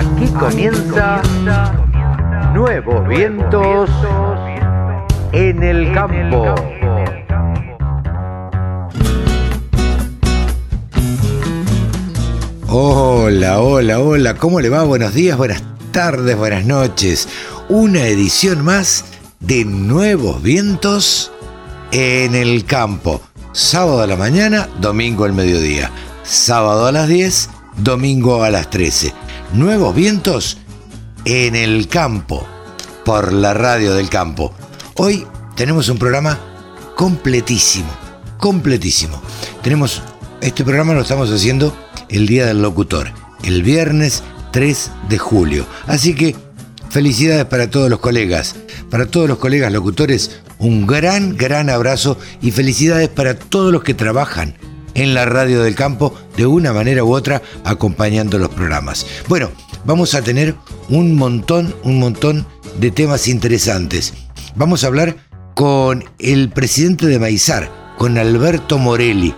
Aquí comienza Nuevos Vientos en el Campo. Hola, hola, hola, ¿cómo le va? Buenos días, buenas tardes, buenas noches. Una edición más de Nuevos Vientos en el Campo. Sábado a la mañana, domingo al mediodía. Sábado a las 10, domingo a las 13. Nuevos Vientos en el Campo, por la radio del campo. Hoy tenemos un programa completísimo, completísimo. Tenemos, este programa lo estamos haciendo el Día del Locutor, el viernes 3 de julio. Así que felicidades para todos los colegas, para todos los colegas locutores, un gran, gran abrazo y felicidades para todos los que trabajan en la radio del campo de una manera u otra acompañando los programas. Bueno, vamos a tener un montón, un montón de temas interesantes. Vamos a hablar con el presidente de Maizar, con Alberto Morelli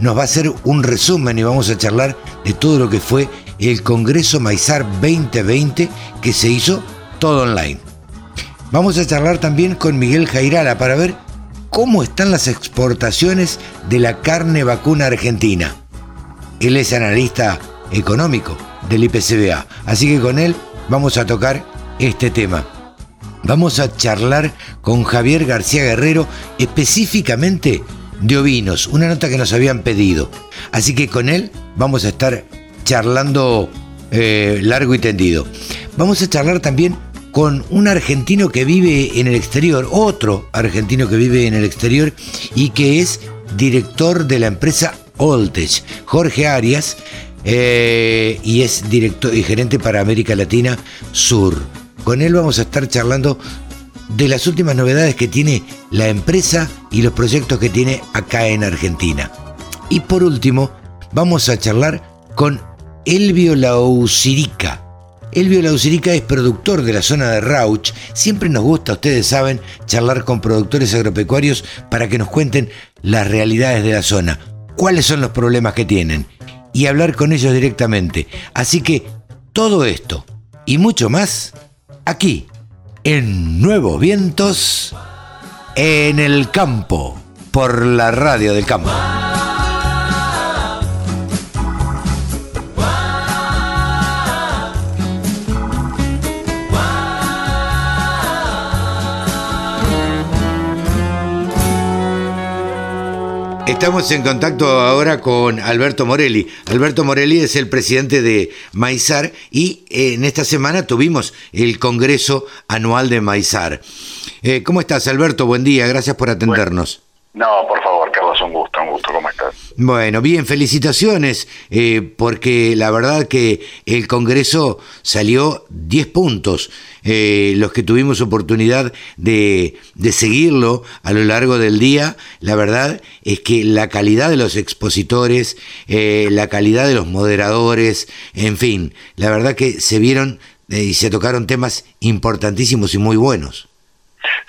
nos va a hacer un resumen y vamos a charlar de todo lo que fue el Congreso Maizar 2020 que se hizo todo online. Vamos a charlar también con Miguel Jairala para ver cómo están las exportaciones de la carne vacuna argentina. Él es analista económico del IPCBA, así que con él vamos a tocar este tema. Vamos a charlar con Javier García Guerrero específicamente de ovinos, una nota que nos habían pedido. Así que con él vamos a estar charlando eh, largo y tendido. Vamos a charlar también con un argentino que vive en el exterior, otro argentino que vive en el exterior y que es director de la empresa Oltech, Jorge Arias, eh, y es director y gerente para América Latina Sur. Con él vamos a estar charlando de las últimas novedades que tiene la empresa y los proyectos que tiene acá en Argentina. Y por último, vamos a charlar con Elvio Laucirica. Elvio Laucirica es productor de la zona de Rauch. Siempre nos gusta, ustedes saben, charlar con productores agropecuarios para que nos cuenten las realidades de la zona, cuáles son los problemas que tienen y hablar con ellos directamente. Así que todo esto y mucho más aquí en Nuevos Vientos en el campo por la radio del campo. Estamos en contacto ahora con Alberto Morelli. Alberto Morelli es el presidente de Maizar y eh, en esta semana tuvimos el Congreso Anual de Maizar. Eh, ¿Cómo estás, Alberto? Buen día, gracias por atendernos. no, por favor, Carlos, un gusto, un gusto, ¿cómo estás? Bueno, bien, felicitaciones, eh, porque la verdad que el Congreso salió 10 puntos, eh, los que tuvimos oportunidad de, de, seguirlo a lo largo del día, la verdad es que la calidad de los expositores, eh, la calidad de los moderadores, en fin, la verdad que se vieron y se tocaron temas importantísimos y muy buenos.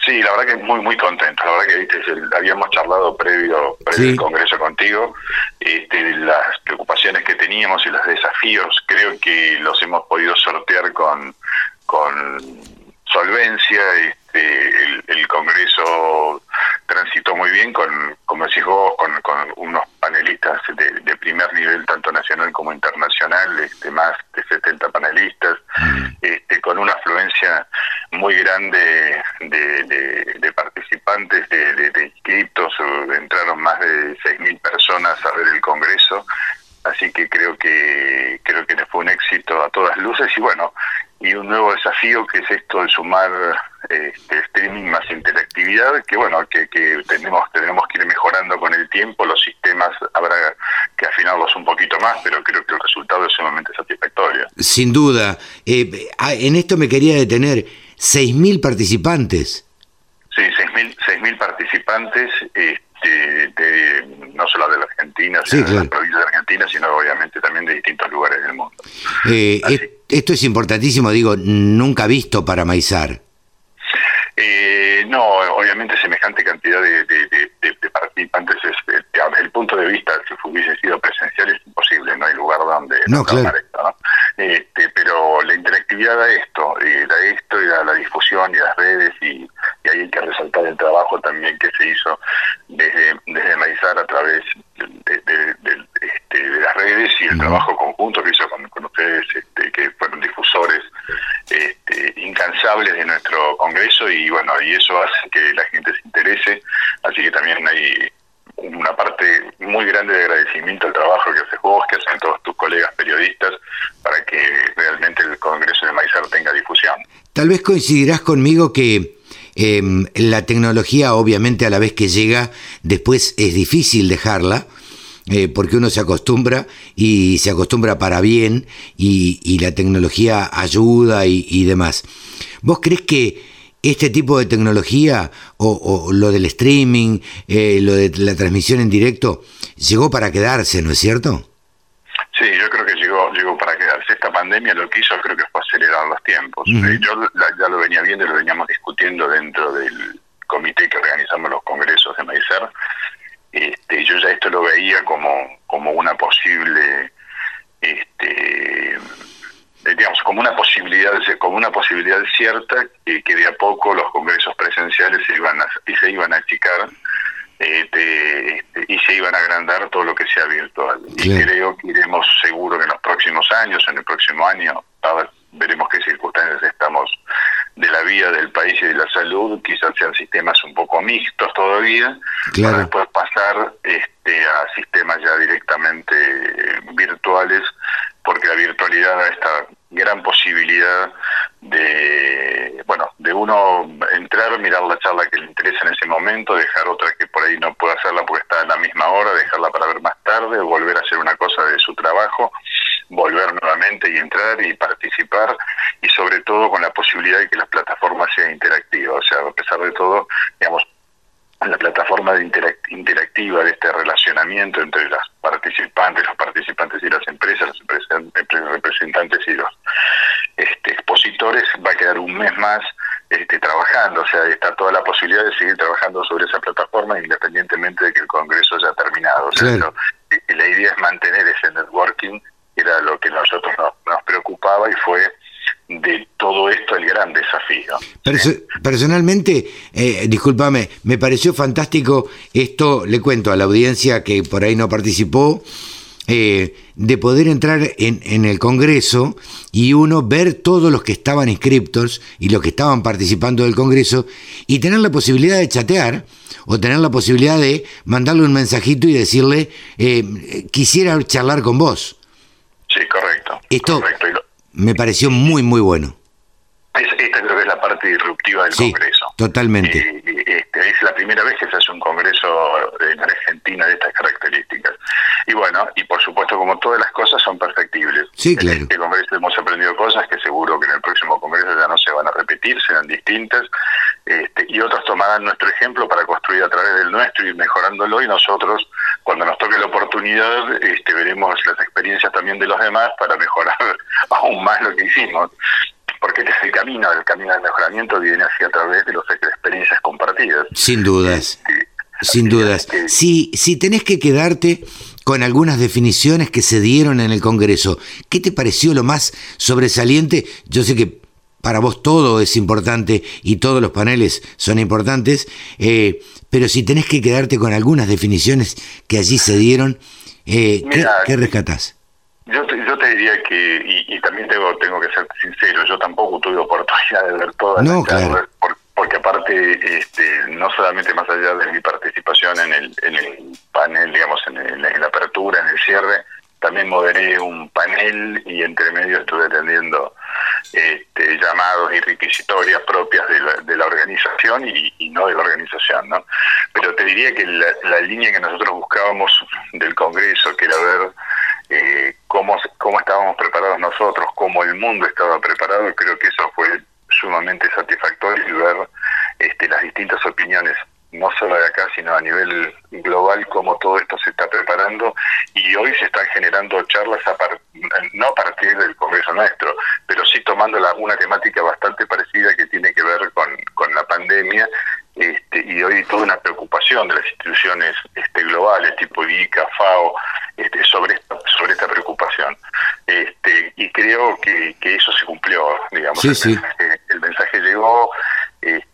Sí, la verdad que muy muy contento. La verdad que viste, habíamos charlado previo, previo al Congreso contigo, este, las preocupaciones que teníamos y los desafíos, creo que los hemos podido sortear con, con solvencia. Este, el, el Congreso transitó muy bien con, como decís vos, con, con unos panelistas de, de, primer nivel, tanto nacional como internacional, este, más de 70 panelistas, mm. este, con una afluencia muy grande de, de, de participantes, de, inscriptos, entraron más de 6.000 personas a ver el Congreso, así que creo que creo que fue un éxito a todas luces y bueno, y un nuevo desafío que es esto de sumar este, streaming más interactividad, que bueno, que, que, tenemos, tenemos que ir mejorando con el tiempo, los sistemas habrá que afinarlos un poquito más, pero creo que el resultado es sumamente satisfactorio. Sin duda. Eh, en esto me quería detener, 6.000 participantes. Sí, 6.000 participantes. Este, de, no solo de la Argentina, sino de las provincias de Argentina, sino obviamente también de distintos lugares del mundo. Eh, esto es importantísimo, digo, nunca visto para Maizar. Eh, no, obviamente semejante cantidad de, de, participantes, es, el, punto de vista, si hubiese sido presencial, es imposible, no hay lugar donde no, claro. esto, ¿no? Este, pero la interactividad da esto, eh, da esto y da la difusión y las redes y, ahí hay que resaltar el trabajo también que se hizo desde, desde Maizar a través de, este, de las redes y el trabajo conjunto que hizo con, ustedes defensores este, incansables de nuestro Congreso y bueno, y eso hace que la gente se interese, así que también hay una parte muy grande de agradecimiento al trabajo que haces vos, que hacen todos tus colegas periodistas, para que realmente el Congreso de Maizar tenga difusión. Tal vez coincidirás conmigo que eh, la tecnología, obviamente, a la vez que llega, después es difícil dejarla, eh, porque uno se acostumbra y se acostumbra para bien y, la tecnología ayuda y demás. ¿Vos crees que este tipo de tecnología o, lo del streaming, eh, lo de la transmisión en directo, llegó para quedarse, ¿no es cierto? Sí, yo creo que llegó llegó para quedarse. Esta pandemia lo que hizo creo que fue acelerar los tiempos. Eh, yo ya lo venía viendo y lo veníamos discutiendo dentro del comité que organizamos los congresos de Maicer. Este, yo ya esto lo veía como, como una posible este, digamos, como una posibilidad, como una posibilidad cierta que, que de a poco los congresos presenciales se iban a, y se iban a achicar este, este, y se iban a agrandar todo lo que sea virtual. Y creo que iremos seguro que en los próximos años, en el próximo año, veremos qué circunstancias estamos de la vida del país y de la salud, quizás sean sistemas un poco mixtos todavía, para después pasar este, a sistemas ya directamente virtuales porque la virtualidad da esta gran posibilidad de, bueno, de uno entrar, mirar la charla que le interesa en ese momento, dejar otra que por ahí no puede hacerla porque está a la misma hora, dejarla para ver más tarde, volver a hacer una cosa de su trabajo, volver nuevamente y entrar y participar y sobre todo con la posibilidad de que las plataformas sean interactivas, o sea, a pesar de todo, digamos, la plataforma de interactiva de este relacionamiento entre las participantes, los participantes y las empresas, los representantes y los este, expositores, va a quedar un mes más este, trabajando, o sea, está toda la posibilidad de seguir trabajando sobre esa plataforma independientemente de que el Congreso haya terminado. O sea, la idea es mantener ese networking, era lo que a nosotros nos preocupaba y fue de todo esto el gran desafío. personalmente, eh, discúlpame, me pareció fantástico esto, le cuento a la audiencia que por ahí no participó, eh, de poder entrar en, en, el Congreso y uno ver todos los que estaban inscriptos y los que estaban participando del Congreso y tener la posibilidad de chatear o tener la posibilidad de mandarle un mensajito y decirle, eh, quisiera charlar con vos. Sí, correcto. Esto, correcto me pareció muy, muy bueno. esta creo que es la parte disruptiva del Congreso. Totalmente. Eh, este, es la primera vez que se hace un Congreso en Argentina de estas características. Y bueno, y por supuesto, como todas las cosas, son perfectibles. Sí, claro. En este Congreso hemos aprendido cosas que seguro que en el próximo Congreso ya no se van a repetir, serán distintas. Este, y otros tomarán nuestro ejemplo para construir a través del nuestro y mejorándolo. Y nosotros, cuando nos toque la oportunidad, este, veremos las experiencias también de los demás para mejorar aún más lo que hicimos porque este es el camino, el camino del mejoramiento viene hacia a través de las experiencias compartidas. Sin dudas, sin dudas. Si, si tenés que quedarte con algunas definiciones que se dieron en el Congreso, ¿qué te pareció lo más sobresaliente? Yo sé que para vos todo es importante y todos los paneles son importantes, eh, pero si tenés que quedarte con algunas definiciones que allí se dieron, eh, ¿qué, ¿qué rescatás? Yo te, yo te diría que, y, también tengo, tengo que ser sincero, yo tampoco tuve oportunidad de ver todas no, porque aparte, este, no solamente más allá de mi participación en el, en el panel, digamos, en, la apertura, en el cierre, también moderé un panel y entre medio estuve atendiendo este, llamados y requisitorias propias de la, de la organización y, no de la organización, ¿no? Pero te diría que la, la línea que nosotros buscábamos del Congreso, que era ver eh, cómo, cómo estábamos preparados nosotros, cómo el mundo estaba preparado, creo que eso fue sumamente satisfactorio y ver este, las distintas opiniones, no solo de acá, sino a nivel global, cómo todo esto se está preparando. Y hoy se están generando charlas, a no a partir del Congreso nuestro, pero sí tomando la, una temática bastante parecida que tiene que ver con, con la pandemia este, y hoy toda una preocupación de las instituciones este, globales tipo ICA, FAO, este, sobre esta, sobre esta preocupación. Este, y creo que, que eso se cumplió, digamos, el, Mensaje, llegó, este,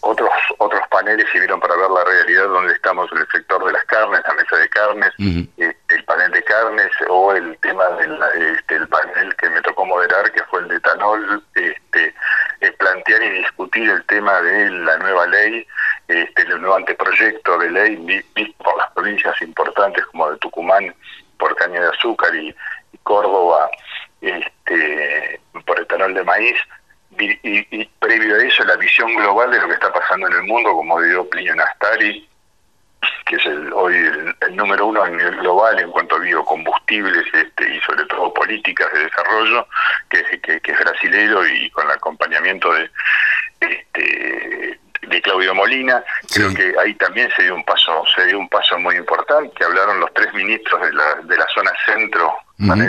otros otros paneles sirvieron para ver la realidad donde estamos en el sector de las carnes, la mesa de carnes, este, el panel de carnes o el tema del este, el panel que me tocó moderar, que fue el de etanol, este, eh, plantear y discutir el tema de la nueva ley, este, el nuevo anteproyecto de ley visto por las provincias importantes como de Tucumán por caña de azúcar y, Córdoba este, por etanol de maíz, y, previo a eso la visión global de lo que está pasando en el mundo, como dio Plinio Nastari, que es el, hoy el, número uno a nivel global en cuanto a biocombustibles este, y sobre todo políticas de desarrollo, que, que, es brasileiro y con el acompañamiento de, este, de Claudio Molina. Creo que ahí también se dio un paso, se dio un paso muy importante, que hablaron los tres ministros de la, de la zona centro,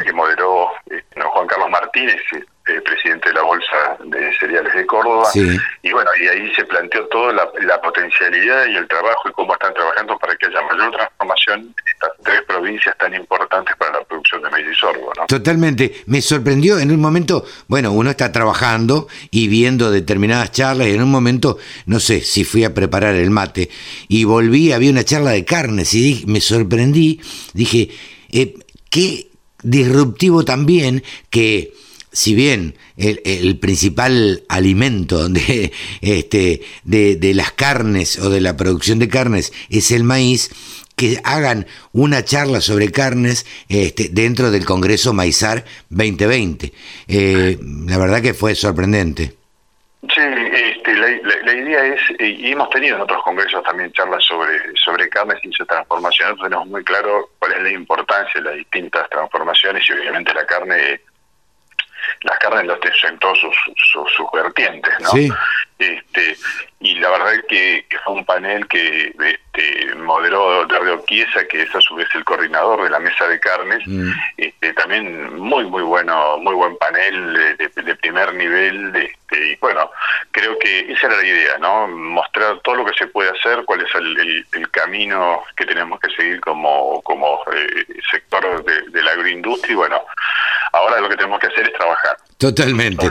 que moderó este, Juan Carlos Martínez, eh, presidente de la Bolsa de Cereales de Córdoba. Y bueno, y ahí se planteó toda la, potencialidad y el trabajo y cómo están trabajando para que haya mayor transformación en estas tres provincias tan importantes para la producción de maíz y sorgo. ¿no? Totalmente. Me sorprendió en un momento, bueno, uno está trabajando y viendo determinadas charlas y en un momento, no sé si fui a preparar el mate y volví, había una charla de carnes y me sorprendí, dije, eh, qué disruptivo también que si bien el, principal alimento de, este, de, las carnes o de la producción de carnes es el maíz, que hagan una charla sobre carnes este, dentro del Congreso Maizar 2020. Eh, la verdad que fue sorprendente. Sí, este, la, idea es, y hemos tenido en otros congresos también charlas sobre, sobre carnes y su transformación, tenemos muy claro cuál es la importancia de las distintas transformaciones y obviamente la carne carnes los en todos sus, sus, vertientes, ¿no? Este, y la verdad que, que fue un panel que este, moderó Darío Chiesa, que es a su vez el coordinador de la mesa de carnes, mm. este, también muy muy bueno, muy buen panel de, primer nivel, este, y bueno, creo que esa era la idea, ¿no? Mostrar todo lo que se puede hacer, cuál es el, camino que tenemos que seguir como, como eh, sector de, de la agroindustria, y bueno, ahora lo que tenemos que hacer es trabajar. Totalmente.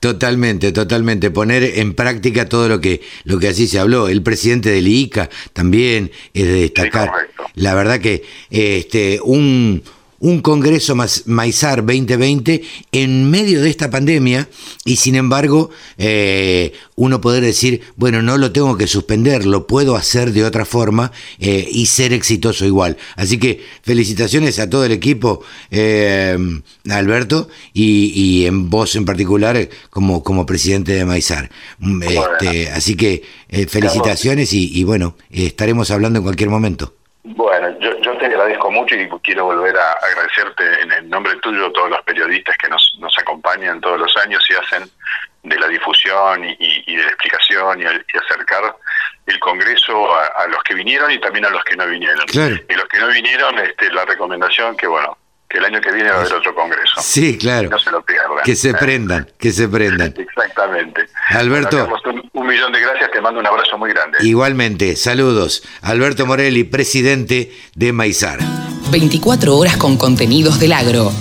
Totalmente, totalmente. Poner en práctica todo lo que, lo que así se habló. El presidente del ICA también es de destacar. la verdad que este, un, un Congreso Maizar 2020 en medio de esta pandemia y sin embargo eh, uno poder decir, bueno, no lo tengo que suspender, lo puedo hacer de otra forma eh, y ser exitoso igual. Así que felicitaciones a todo el equipo, eh, Alberto, y, en vos en particular como, como presidente de Maizar. Mm, este, así que felicitaciones y, y bueno, estaremos hablando en cualquier momento. Bueno, yo, mucho y quiero volver a agradecerte en el nombre tuyo a todos los periodistas que nos, nos acompañan todos los años y hacen de la difusión y, de la explicación y, acercar el Congreso a, los que vinieron y también a los que no vinieron. Y los que no vinieron, este, la recomendación que, bueno, que el año que viene va a haber otro congreso. Sí, claro. No se lo pierdan. Que se prendan, que se prendan. Exactamente. Alberto. un, millón de gracias, te mando un abrazo muy grande. Igualmente, saludos. Alberto Morelli, presidente de Maizar. 24 horas con contenidos del agro.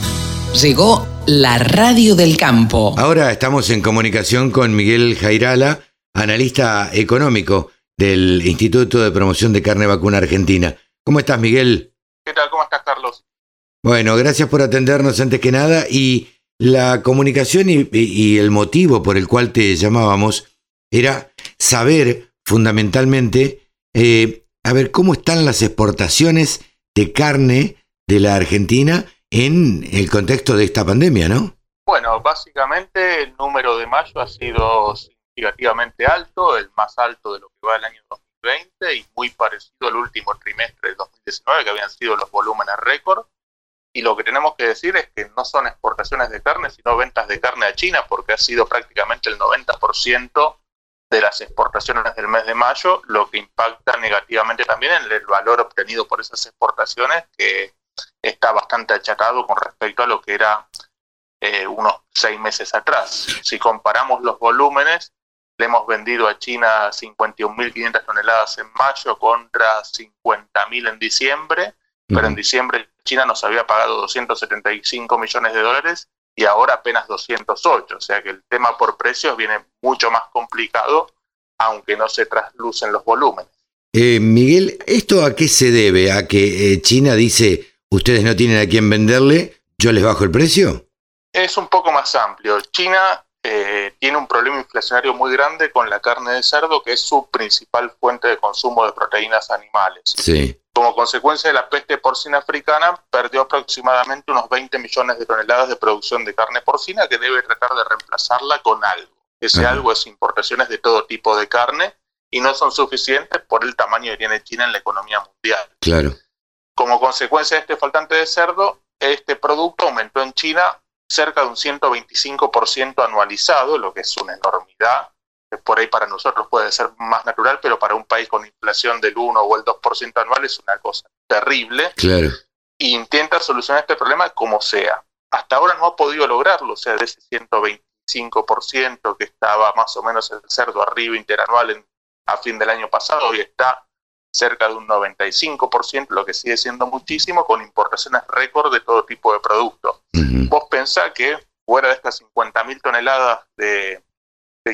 Llegó la radio del campo. Ahora estamos en comunicación con Miguel Jairala, analista económico del Instituto de Promoción de Carne Vacuna Argentina. ¿Cómo estás, Miguel? ¿Qué tal? ¿Cómo estás, Carlos? Bueno, gracias por atendernos antes que nada y la comunicación y, el motivo por el cual te llamábamos era saber fundamentalmente, eh, a ver, cómo están las exportaciones de carne de la Argentina en el contexto de esta pandemia, ¿no? Bueno, básicamente el número de mayo ha sido significativamente alto, el más alto de lo que va el año 2020 y muy parecido al último trimestre del 2019, que habían sido los volúmenes récord. Y lo que tenemos que decir es que no son exportaciones de carne, sino ventas de carne a China, porque ha sido prácticamente el 90% de las exportaciones del mes de mayo, lo que impacta negativamente también en el valor obtenido por esas exportaciones, que está bastante achatado con respecto a lo que era eh, unos seis meses atrás. Si comparamos los volúmenes, le hemos vendido a China 51.500 toneladas en mayo contra 50.000 en diciembre, pero en diciembre China nos había pagado 275 millones de dólares y ahora apenas 208, o sea que el tema por precios viene mucho más complicado, aunque no se traslucen los volúmenes. Eh, Miguel, ¿esto a qué se debe? ¿A que eh, China dice, ustedes no tienen a quién venderle, yo les bajo el precio? Es un poco más amplio. China eh, tiene un problema inflacionario muy grande con la carne de cerdo, que es su principal fuente de consumo de proteínas animales. Sí. Como consecuencia de la peste porcina africana, perdió aproximadamente unos 20 millones de toneladas de producción de carne porcina que debe tratar de reemplazarla con algo. Ese algo es importaciones de todo tipo de carne y no son suficientes por el tamaño que tiene China en la economía mundial. Claro. Como consecuencia de este faltante de cerdo, este producto aumentó en China cerca de un 125% anualizado, lo que es una enormidad. Por ahí para nosotros puede ser más natural, pero para un país con inflación del 1 o el 2% anual es una cosa terrible. Claro. E intenta solucionar este problema como sea. Hasta ahora no ha podido lograrlo, o sea, de ese 125% que estaba más o menos el cerdo arriba interanual a fin del año pasado, hoy está cerca de un 95%, lo que sigue siendo muchísimo, con importaciones récord de todo tipo de productos. Vos pensás que fuera de estas 50.000 toneladas de,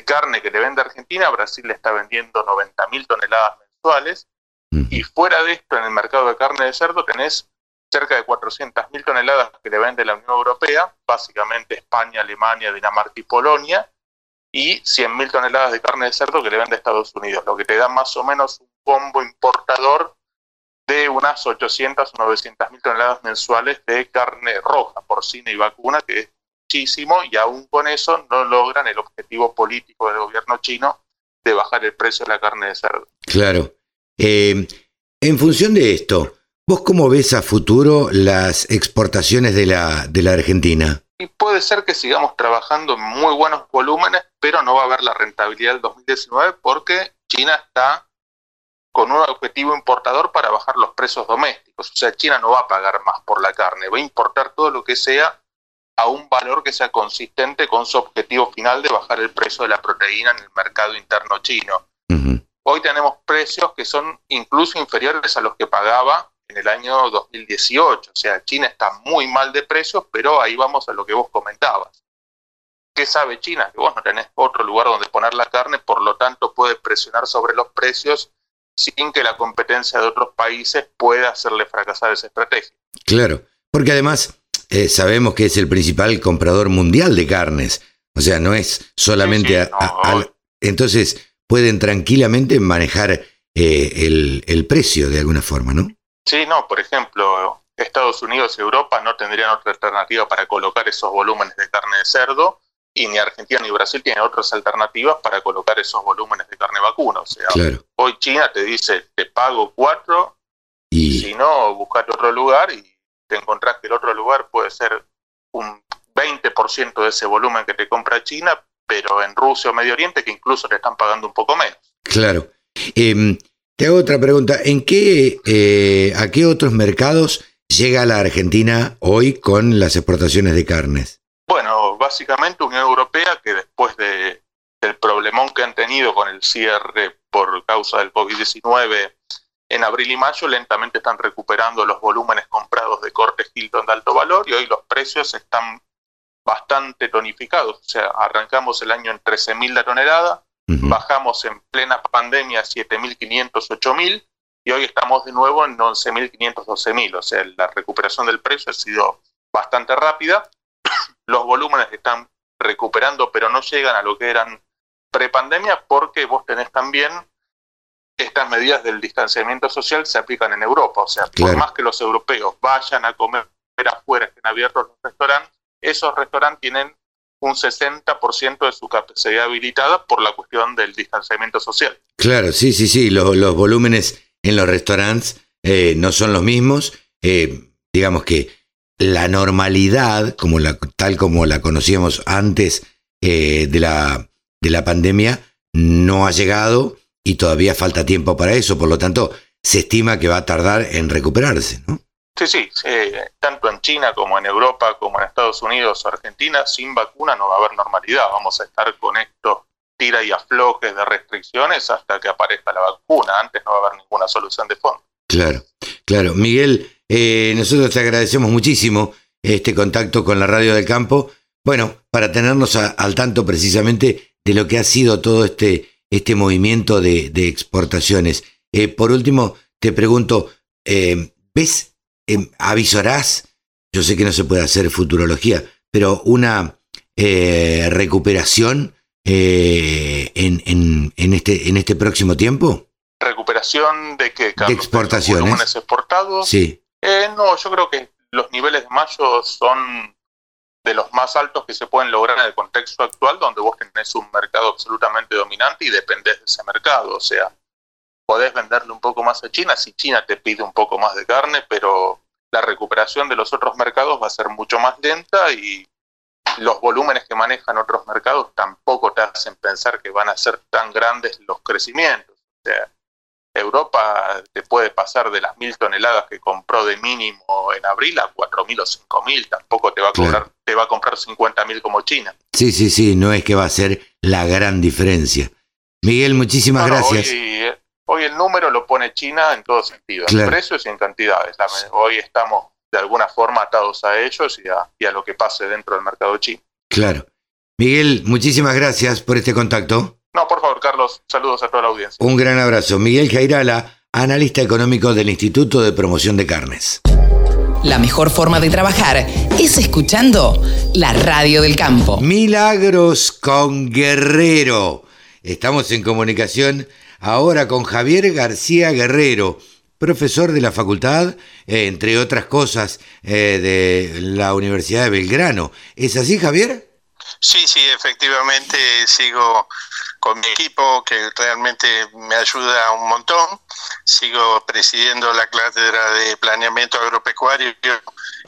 carne que le vende Argentina, Brasil le está vendiendo 90.000 toneladas mensuales, y fuera de esto, en el mercado de carne de cerdo tenés cerca de 400.000 toneladas que le vende la Unión Europea, básicamente España, Alemania, Dinamarca y Polonia, y 100.000 toneladas de carne de cerdo que le vende Estados Unidos, lo que te da más o menos un combo importador de unas 800 o 900 mil toneladas mensuales de carne roja, porcina y vacuna, que es muchísimo, y aún con eso no logran el objetivo político del gobierno chino de bajar el precio de la carne de cerdo. Claro. Eh, en función de esto, ¿vos cómo ves a futuro las exportaciones de la, de la Argentina? Y puede ser que sigamos trabajando en muy buenos volúmenes, pero no va a haber la rentabilidad del 2019 porque China está con un objetivo importador para bajar los precios domésticos. O sea, China no va a pagar más por la carne, va a importar todo lo que sea a un valor que sea consistente con su objetivo final de bajar el precio de la proteína en el mercado interno chino. Hoy tenemos precios que son incluso inferiores a los que pagaba en el año 2018. O sea, China está muy mal de precios, pero ahí vamos a lo que vos comentabas. ¿Qué sabe China? Que vos no tenés otro lugar donde poner la carne, por lo tanto puede presionar sobre los precios sin que la competencia de otros países pueda hacerle fracasar esa estrategia. Claro, porque además eh, sabemos que es el principal comprador mundial de carnes, o sea, no es solamente... entonces pueden tranquilamente manejar eh, el, el precio de alguna forma, ¿no? Sí, no, por ejemplo, Estados Unidos y Europa no tendrían otra alternativa para colocar esos volúmenes de carne de cerdo y ni Argentina ni Brasil tienen otras alternativas para colocar esos volúmenes de carne vacuna. O sea, hoy China te dice, te pago cuatro, y si no, buscate otro lugar y te encontrás que el otro lugar puede ser un 20% de ese volumen que te compra China, pero en Rusia o Medio Oriente que incluso te están pagando un poco menos. Claro. Em, te hago otra pregunta. ¿En qué, eh, a qué otros mercados llega la Argentina hoy con las exportaciones de carnes? Bueno, básicamente Unión Europea, que después de, del problemón que han tenido con el cierre por causa del COVID-19 en abril y mayo, lentamente están recuperando los volúmenes comprados de cortes Hilton de alto valor y hoy los precios están bastante tonificados. O sea, arrancamos el año en 13.000 la tonelada, bajamos en plena pandemia a 7.500, 8.000 y hoy estamos de nuevo en 11.500, 12.000. O sea, la recuperación del precio ha sido bastante rápida los volúmenes están recuperando, pero no llegan a lo que eran prepandemia porque vos tenés también estas medidas del distanciamiento social se aplican en Europa. O sea, por más que los europeos vayan a comer afuera, estén abiertos los restaurantes, esos restaurantes tienen un 60% de su capacidad habilitada por la cuestión del distanciamiento social. Claro, sí, sí, sí, los, volúmenes en los restaurantes eh, no son los mismos. Eh, digamos que la normalidad, como la, tal como la conocíamos antes eh, de, la, de la pandemia, no ha llegado y todavía falta tiempo para eso. Por lo tanto, se estima que va a tardar en recuperarse, ¿no? Sí, sí, tanto en China como en Europa, como en Estados Unidos o Argentina, sin vacuna no va a haber normalidad. Vamos a estar con estos tira y aflojes de restricciones hasta que aparezca la vacuna. Antes no va a haber ninguna solución de fondo. Claro, claro. Miguel, eh, nosotros te agradecemos muchísimo este contacto con la Radio del Campo. Bueno, para tenernos al tanto precisamente de lo que ha sido todo este, este movimiento de, exportaciones. Eh, por último, te pregunto, eh, ¿ves, avisarás? Yo sé que no se puede hacer futurología, pero una eh, recuperación eh, en, en, este, en este próximo tiempo? ¿Recuperación de qué, Carlos? De exportaciones. exportados? Sí. Eh, no, yo creo que los niveles de mayo son de los más altos que se pueden lograr en el contexto actual, donde vos tenés un mercado absolutamente dominante y dependés de ese mercado. O sea, podés venderle un poco más a China si China te pide un poco más de carne, pero la recuperación de los otros mercados va a ser mucho más lenta y los volúmenes que manejan otros mercados tampoco te hacen pensar que van a ser tan grandes los crecimientos. O sea, Europa te puede pasar de las mil toneladas que compró de mínimo en abril a cuatro mil o cinco mil, tampoco te va a cobrar, te va a comprar cincuenta mil como China. Sí, sí, sí, no es que va a ser la gran diferencia. Miguel, muchísimas gracias. hoy, el número lo pone China en todo sentido, en precios y en cantidades. Hoy estamos de alguna forma atados a ellos y a, lo que pase dentro del mercado chino. Claro. Miguel, muchísimas gracias por este contacto. No, por favor, Carlos, saludos a toda la audiencia. Un gran abrazo. Miguel Jairala, analista económico del Instituto de Promoción de Carnes. La mejor forma de trabajar es escuchando la radio del campo. Milagros con Guerrero. Estamos en comunicación ahora con Javier García Guerrero profesor de la facultad, eh, entre otras cosas, eh, de la Universidad de Belgrano. ¿Es así, Javier? Sí, sí, efectivamente sigo con mi equipo que realmente me ayuda un montón. Sigo presidiendo la cátedra de planeamiento agropecuario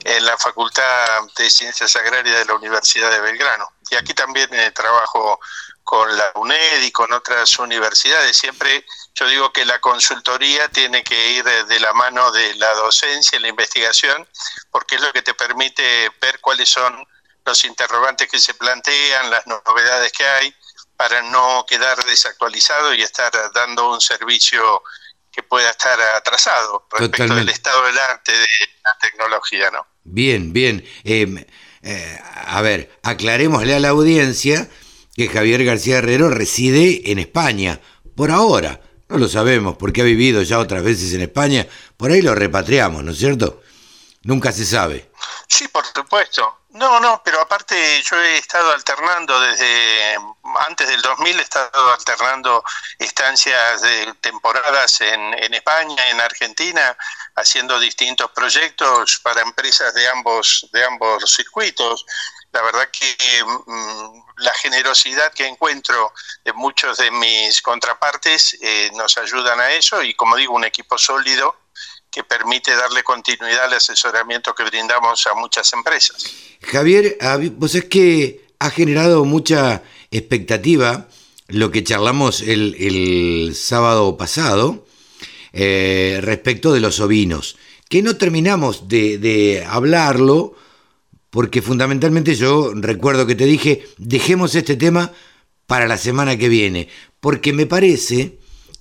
en la Facultad de Ciencias Agrarias de la Universidad de Belgrano. Y aquí también eh, trabajo con la UNED y con otras universidades, siempre yo digo que la consultoría tiene que ir de la mano de la docencia y la investigación, porque es lo que te permite ver cuáles son los interrogantes que se plantean, las novedades que hay, para no quedar desactualizado y estar dando un servicio que pueda estar atrasado respecto del estado del arte de la tecnología, ¿no? Bien, bien. Em, eh, a ver, aclarémosle a la audiencia que Javier García Herrero reside en España, por ahora. No lo sabemos porque ha vivido ya otras veces en España. Por ahí lo repatriamos, ¿no es cierto? Nunca se sabe. Sí, por supuesto. No, no, pero aparte yo he estado alternando desde antes del 2000, he estado alternando estancias de temporadas en, en España, en Argentina, haciendo distintos proyectos para empresas de ambos, de ambos circuitos. La verdad que mm, la generosidad que encuentro de muchos de mis contrapartes eh, nos ayudan a eso y como digo, un equipo sólido que permite darle continuidad al asesoramiento que brindamos a muchas empresas. Javier, vos es que ha generado mucha expectativa lo que charlamos el, sábado pasado eh, respecto de los ovinos, que no terminamos de hablarlo porque fundamentalmente yo recuerdo que te dije, dejemos este tema para la semana que viene, porque me parece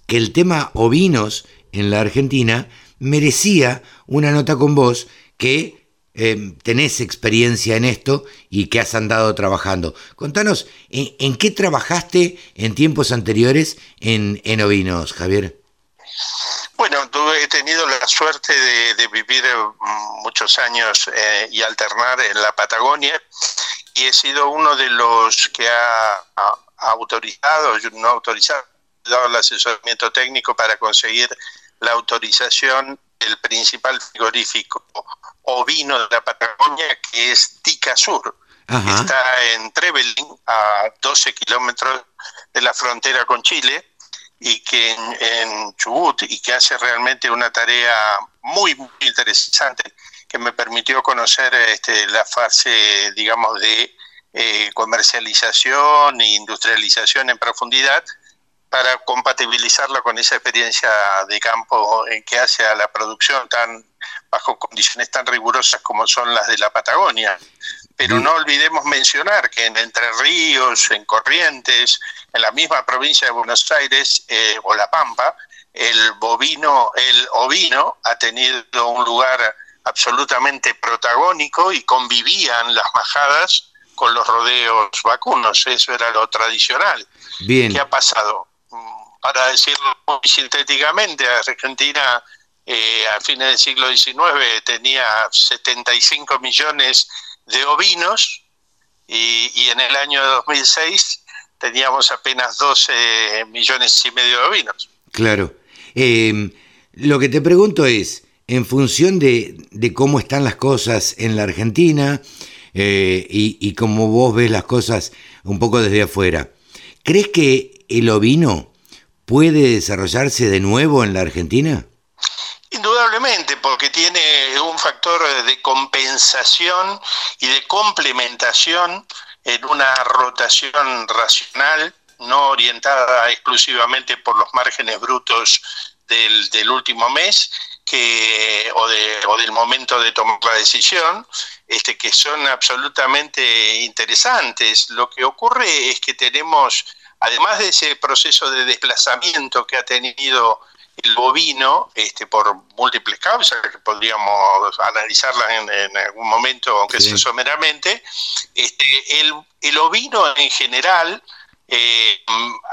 que el tema ovinos en la Argentina merecía una nota con vos que eh, tenés experiencia en esto y que has andado trabajando. Contanos, ¿en, qué trabajaste en tiempos anteriores en, en ovinos, Javier? Bueno, tuve, he tenido la suerte de, vivir eh, muchos años eh, y alternar en la Patagonia y he sido uno de los que ha, autorizado, no autorizado, dado el asesoramiento técnico para conseguir la autorización del principal frigorífico ovino de la Patagonia, que es Tica Sur. Está en Trevelin, a 12 kilómetros de la frontera con Chile y que en, Chubut y que hace realmente una tarea muy, muy interesante que me permitió conocer este, la fase, digamos, de eh, comercialización e industrialización en profundidad para compatibilizarlo con esa experiencia de campo en que hace a la producción tan bajo condiciones tan rigurosas como son las de la Patagonia. Pero no olvidemos mencionar que en Entre Ríos, en Corrientes, en la misma provincia de Buenos Aires eh, o La Pampa, el bovino, el ovino ha tenido un lugar absolutamente protagónico y convivían las majadas con los rodeos vacunos, eso era lo tradicional. Bien. ¿Qué ha pasado? Para decirlo muy sintéticamente, Argentina eh, a fines del siglo XIX tenía 75 millones de ovinos y, en el año 2006 teníamos apenas 12 millones y medio de ovinos. Claro. Em, lo que te pregunto es, en función de, cómo están las cosas en la Argentina eh, y, y cómo vos ves las cosas un poco desde afuera, ¿crees que el ovino puede desarrollarse de nuevo en la Argentina? Indudablemente, porque tiene un factor de compensación y de complementación en una rotación racional, no orientada exclusivamente por los márgenes brutos del, último mes que, o, del momento de tomar la decisión, este, que son absolutamente interesantes. Lo que ocurre es que tenemos, además de ese proceso de desplazamiento que ha tenido el bovino, este, por múltiples causas, que podríamos analizarlas en, algún momento, aunque sea someramente, este, el, el, ovino en general eh,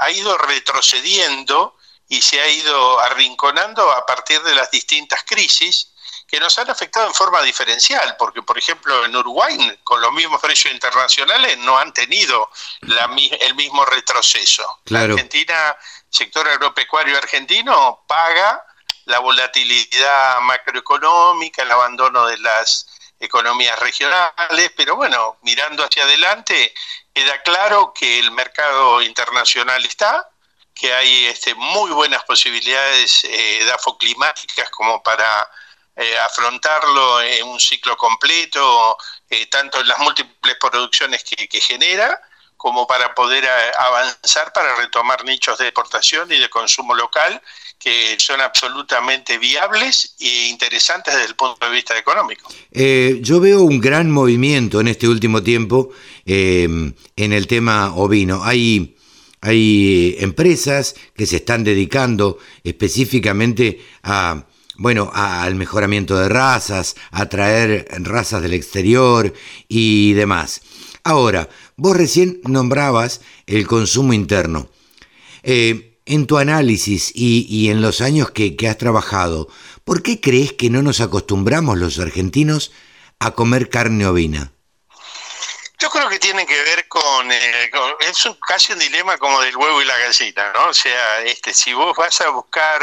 ha ido retrocediendo y se ha ido arrinconando a partir de las distintas crisis que nos han afectado en forma diferencial, porque por ejemplo en Uruguay con los mismos precios internacionales no han tenido la, el mismo retroceso. La Argentina sector agropecuario argentino paga la volatilidad macroeconómica, el abandono de las economías regionales, pero bueno, mirando hacia adelante, queda claro que el mercado internacional está, que hay este, muy buenas posibilidades eh, dafoclimáticas como para eh, afrontarlo en un ciclo completo, eh, tanto en las múltiples producciones que, genera, como para poder eh, avanzar para retomar nichos de exportación y de consumo local que son absolutamente viables e interesantes desde el punto de vista económico. Yo veo un gran movimiento en este último tiempo eh, en el tema ovino. Hay, hay empresas que se están dedicando específicamente a bueno, al mejoramiento de razas, a traer razas del exterior y demás. Ahora, vos recién nombrabas el consumo interno. Eh, en tu análisis y, en los años que, has trabajado, ¿por qué crees que no nos acostumbramos los argentinos a comer carne ovina? Yo creo que tiene que ver con, eh, es un, casi un dilema como del huevo y la gallina, ¿no? O sea, este, si vos vas a buscar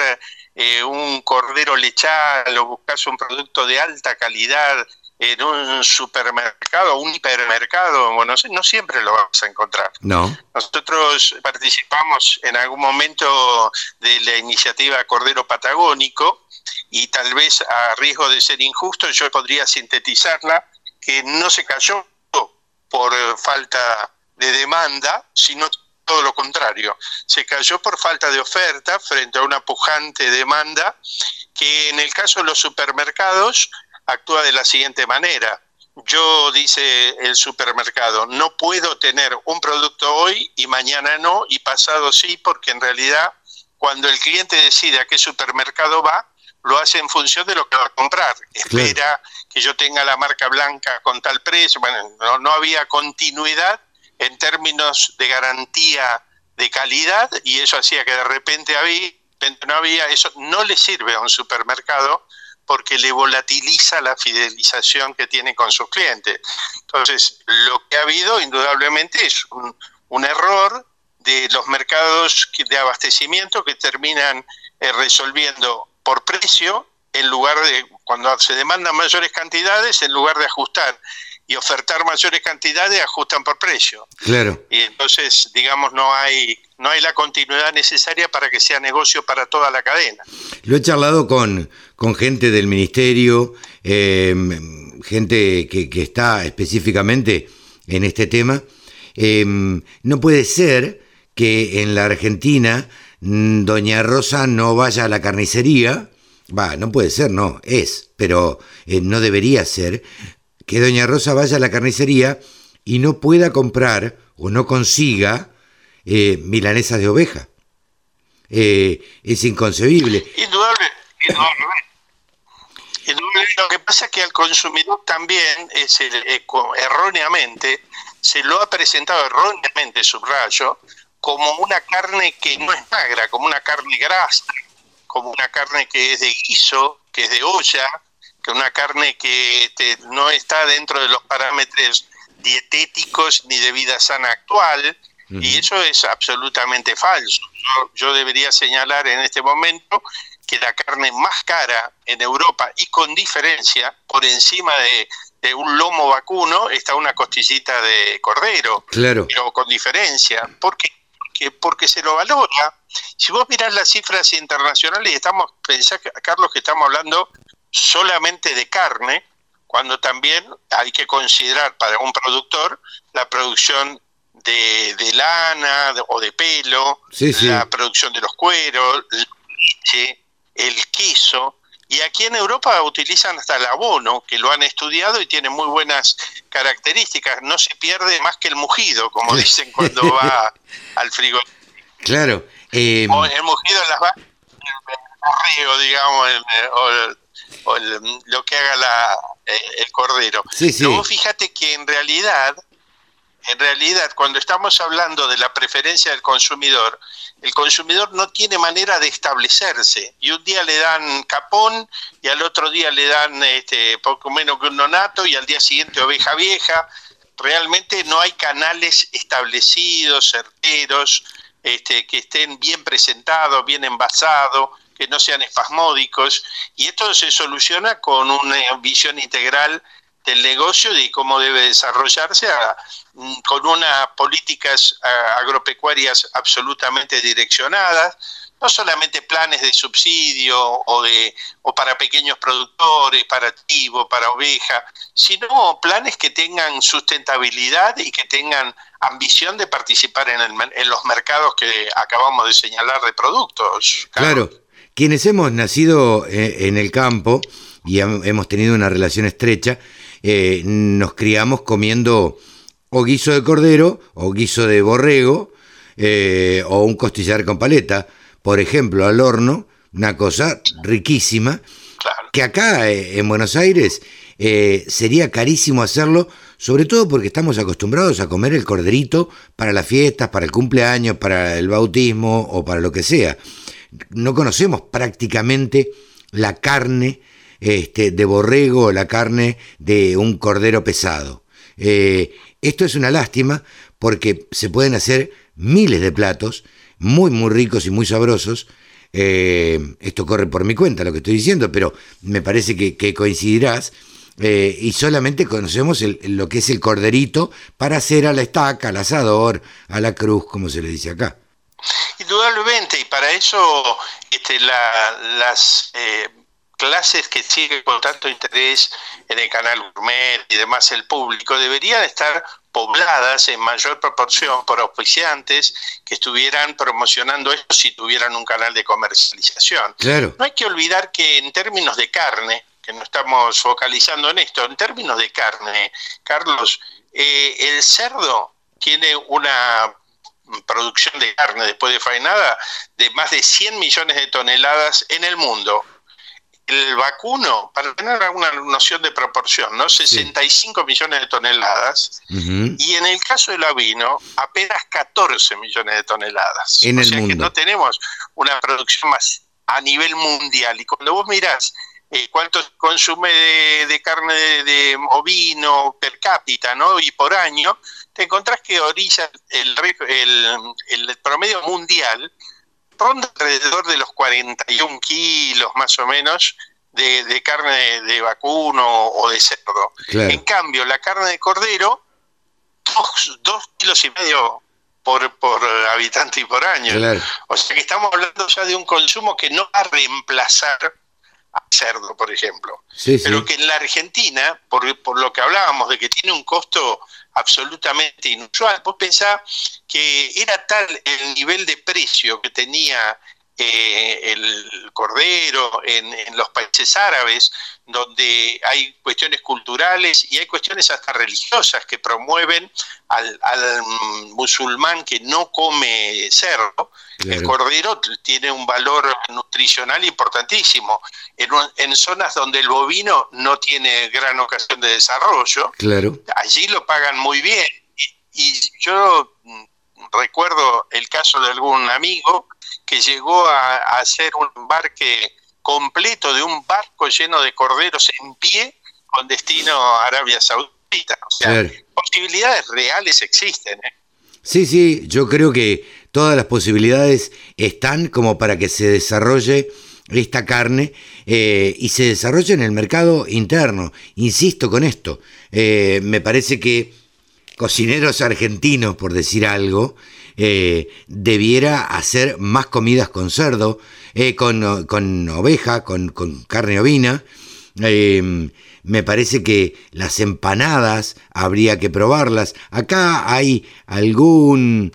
eh, un cordero lechal o buscas un producto de alta calidad en un supermercado, un hipermercado, bueno, no siempre lo vas a encontrar. No. Nosotros participamos en algún momento de la iniciativa Cordero Patagónico y tal vez a riesgo de ser injusto yo podría sintetizarla que no se cayó por falta de demanda, sino todo lo contrario. Se cayó por falta de oferta frente a una pujante demanda que en el caso de los supermercados actúa de la siguiente manera. Yo, dice el supermercado, no puedo tener un producto hoy y mañana no y pasado sí, porque en realidad cuando el cliente decide a qué supermercado va, lo hace en función de lo que va a comprar. Espera que yo tenga la marca blanca con tal precio. Bueno, no, no había continuidad en términos de garantía de calidad y eso hacía que de repente no había, eso no le sirve a un supermercado porque le volatiliza la fidelización que tiene con sus clientes. Entonces, lo que ha habido indudablemente es un, error de los mercados de abastecimiento que terminan eh, resolviendo por precio en lugar de, cuando se demandan mayores cantidades, en lugar de ajustar y ofertar mayores cantidades, ajustan por precio. Claro. Y entonces, digamos, no hay, no hay la continuidad necesaria para que sea negocio para toda la cadena. Lo he charlado con, con gente del ministerio, em, gente que, está específicamente en este tema. Em, no puede ser que en la Argentina mm, Doña Rosa no vaya a la carnicería. Va, no puede ser, no, es, pero eh, no debería ser que Doña Rosa vaya a la carnicería y no pueda comprar o no consiga eh, milanesas de oveja. Eh, es inconcebible. Indudable, indudable. Lo que pasa es que al consumidor también, es eh, erróneamente, se lo ha presentado erróneamente, subrayo, como una carne que no es magra, como una carne grasa, como una carne que es de guiso, que es de olla, que una carne que no está dentro de los parámetros dietéticos ni de vida sana actual, y eso es absolutamente falso. Yo, debería señalar en este momento que la carne más cara en Europa y con diferencia, por encima de, un lomo vacuno, está una costillita de cordero. Claro. Pero con diferencia. Porque, porque se lo valora. Si vos mirás las cifras internacionales, y estamos, pensá, Carlos, que estamos hablando solamente de carne, cuando también hay que considerar para un productor la producción de, lana o de pelo, la producción de los cueros, la leche, el queso. Y aquí en Europa utilizan hasta el abono, que lo han estudiado y tiene muy buenas características. No se pierde más que el mugido, como dicen cuando va al frigorífico. Claro. Eh, o el mugido en las el digamos, o, lo que haga la, eh, el cordero. Sí, sí. Luego fíjate que en realidad en realidad, cuando estamos hablando de la preferencia del consumidor, el consumidor no tiene manera de establecerse. Y un día le dan capón y al otro día le dan este, poco menos que un nonato y al día siguiente oveja vieja. Realmente no hay canales establecidos, certeros, este, que estén bien presentados, bien envasados, que no sean espasmódicos. Y esto se soluciona con una visión integral del negocio y cómo debe desarrollarse mm, con unas políticas agropecuarias absolutamente direccionadas, no solamente planes de subsidio o, de, o para pequeños productores, para trigo, para oveja, sino planes que tengan sustentabilidad y que tengan ambición de participar en, en los mercados que acabamos de señalar de productos. Claro, quienes hemos nacido eh, en el campo y hemos tenido una relación estrecha, eh, nos criamos comiendo o guiso de cordero, o guiso de borrego, eh, o un costillar con paleta, por ejemplo, al horno, una cosa riquísima, que acá eh, en Buenos Aires sería carísimo hacerlo, sobre todo porque estamos acostumbrados a comer el corderito para las fiestas, para el cumpleaños, para el bautismo o para lo que sea. No conocemos prácticamente la carne este, de borrego o la carne de un cordero pesado. Eh, esto es una lástima porque se pueden hacer miles de platos muy, muy ricos y muy sabrosos. Eh, esto corre por mi cuenta lo que estoy diciendo, pero me parece que, coincidirás. Eh, y solamente conocemos lo que es el corderito para hacer a la estaca, al asador, a la cruz, como se le dice acá. Indudablemente, y para eso este, las clases que siguen con tanto interés en el canal Gourmet y demás el público deberían estar pobladas en mayor proporción por auspiciantes que estuvieran promocionando esto si tuvieran un canal de comercialización. Claro. No hay que olvidar que en términos de carne, que no estamos focalizando en esto, en términos de carne, Carlos, eh, el cerdo tiene una producción de carne después de faenada de más de 100 millones de toneladas en el mundo el vacuno, para tener alguna noción de proporción, ¿no? 65 millones de toneladas y en el caso del ovino apenas 14 millones de toneladas. En o el sea mundo. que no tenemos una producción más a nivel mundial. Y cuando vos mirás eh, cuánto consume de, carne de, ovino per cápita ¿no? y por año, te encontrás que orilla el, el, el promedio mundial ronda alrededor de los 41 kilos más o menos de, carne de, vacuno o de cerdo. En cambio, la carne de cordero, dos, kilos y medio por, por habitante y por año. O sea que estamos hablando ya de un consumo que no va a reemplazar cerdo, por ejemplo. Pero que en la Argentina, por, por lo que hablábamos de que tiene un costo absolutamente inusual. Vos pensás que era tal el nivel de precio que tenía eh, el cordero en, los países árabes, donde hay cuestiones culturales y hay cuestiones hasta religiosas que promueven al, musulmán que no come cerdo. El cordero tiene un valor nutricional importantísimo. En, en, zonas donde el bovino no tiene gran ocasión de desarrollo, claro. allí lo pagan muy bien. y yo recuerdo el caso de algún amigo que llegó a, hacer un embarque completo de un barco lleno de corderos en pie con destino a Arabia Saudita. O sea, posibilidades reales existen. ¿eh? Sí, sí, yo creo que todas las posibilidades están como para que se desarrolle esta carne eh, y se desarrolle en el mercado interno. Insisto con esto, eh, me parece que cocineros argentinos, por decir algo, eh, debiera hacer más comidas con cerdo, con, con, oveja, con, con carne ovina. me parece que las empanadas habría que probarlas. Acá hay algún,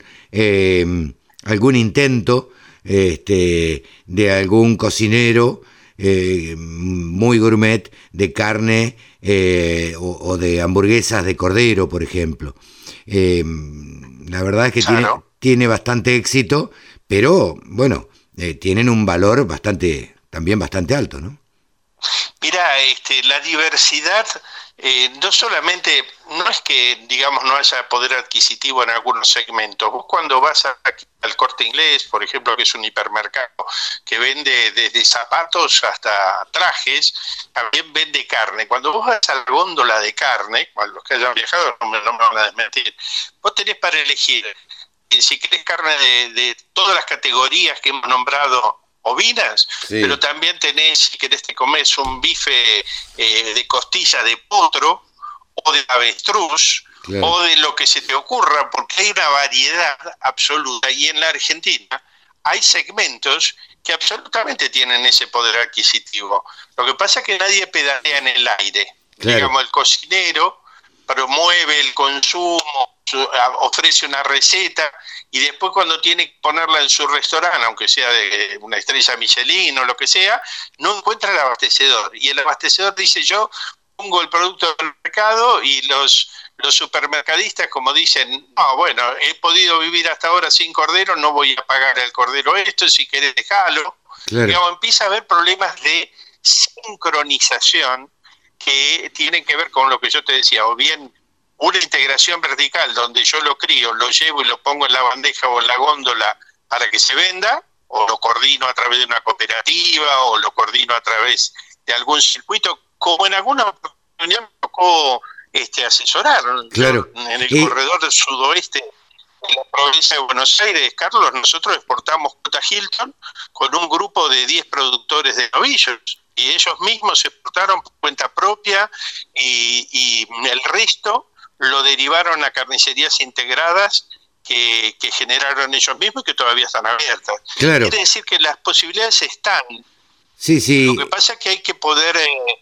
algún intento este, de algún cocinero eh, muy gourmet de carne eh, o, de hamburguesas de cordero, por ejemplo. Eh, la verdad es que tiene, tiene, bastante éxito, pero bueno, tienen un valor bastante, también bastante alto, ¿no? Mira, este, la diversidad eh, no solamente, no es que, digamos, no haya poder adquisitivo en algunos segmentos. Vos cuando vas al corte inglés, por ejemplo, que es un hipermercado que vende desde zapatos hasta trajes, también vende carne. Cuando vos vas a la góndola de carne, los que hayan viajado no me, van a desmentir, vos tenés para elegir eh, si querés carne de, de todas las categorías que hemos nombrado ovinas, pero también tenés, si querés te comes un bife eh, de costilla de potro o de avestruz o de lo que se te ocurra, porque hay una variedad absoluta y en la Argentina hay segmentos que absolutamente tienen ese poder adquisitivo. Lo que pasa es que nadie pedalea en el aire. Digamos, el cocinero promueve el consumo, ofrece una receta y después cuando tiene que ponerla en su restaurante, aunque sea de una estrella Michelin o lo que sea, no encuentra el abastecedor. Y el abastecedor dice yo pongo el producto el mercado y los, los supermercadistas como dicen, no, bueno, he podido vivir hasta ahora sin cordero, no voy a pagar el cordero esto, si querés dejarlo. empieza a haber problemas de sincronización que tienen que ver con lo que yo te decía, o bien una integración vertical donde yo lo crío, lo llevo y lo pongo en la bandeja o en la góndola para que se venda, o lo coordino a través de una cooperativa, o lo coordino a través de algún circuito, como en alguna oportunidad me tocó este, asesorar. Claro. En el corredor del sudoeste de la provincia de Buenos Aires, Carlos, nosotros exportamos Cota Hilton con un grupo de 10 productores de novillos y ellos mismos exportaron por cuenta propia y, y el resto lo derivaron a carnicerías integradas que, generaron ellos mismos y que todavía están abiertas. Claro. Quiere decir que las posibilidades están. Sí, sí. Lo que pasa es que hay que poder... Eh,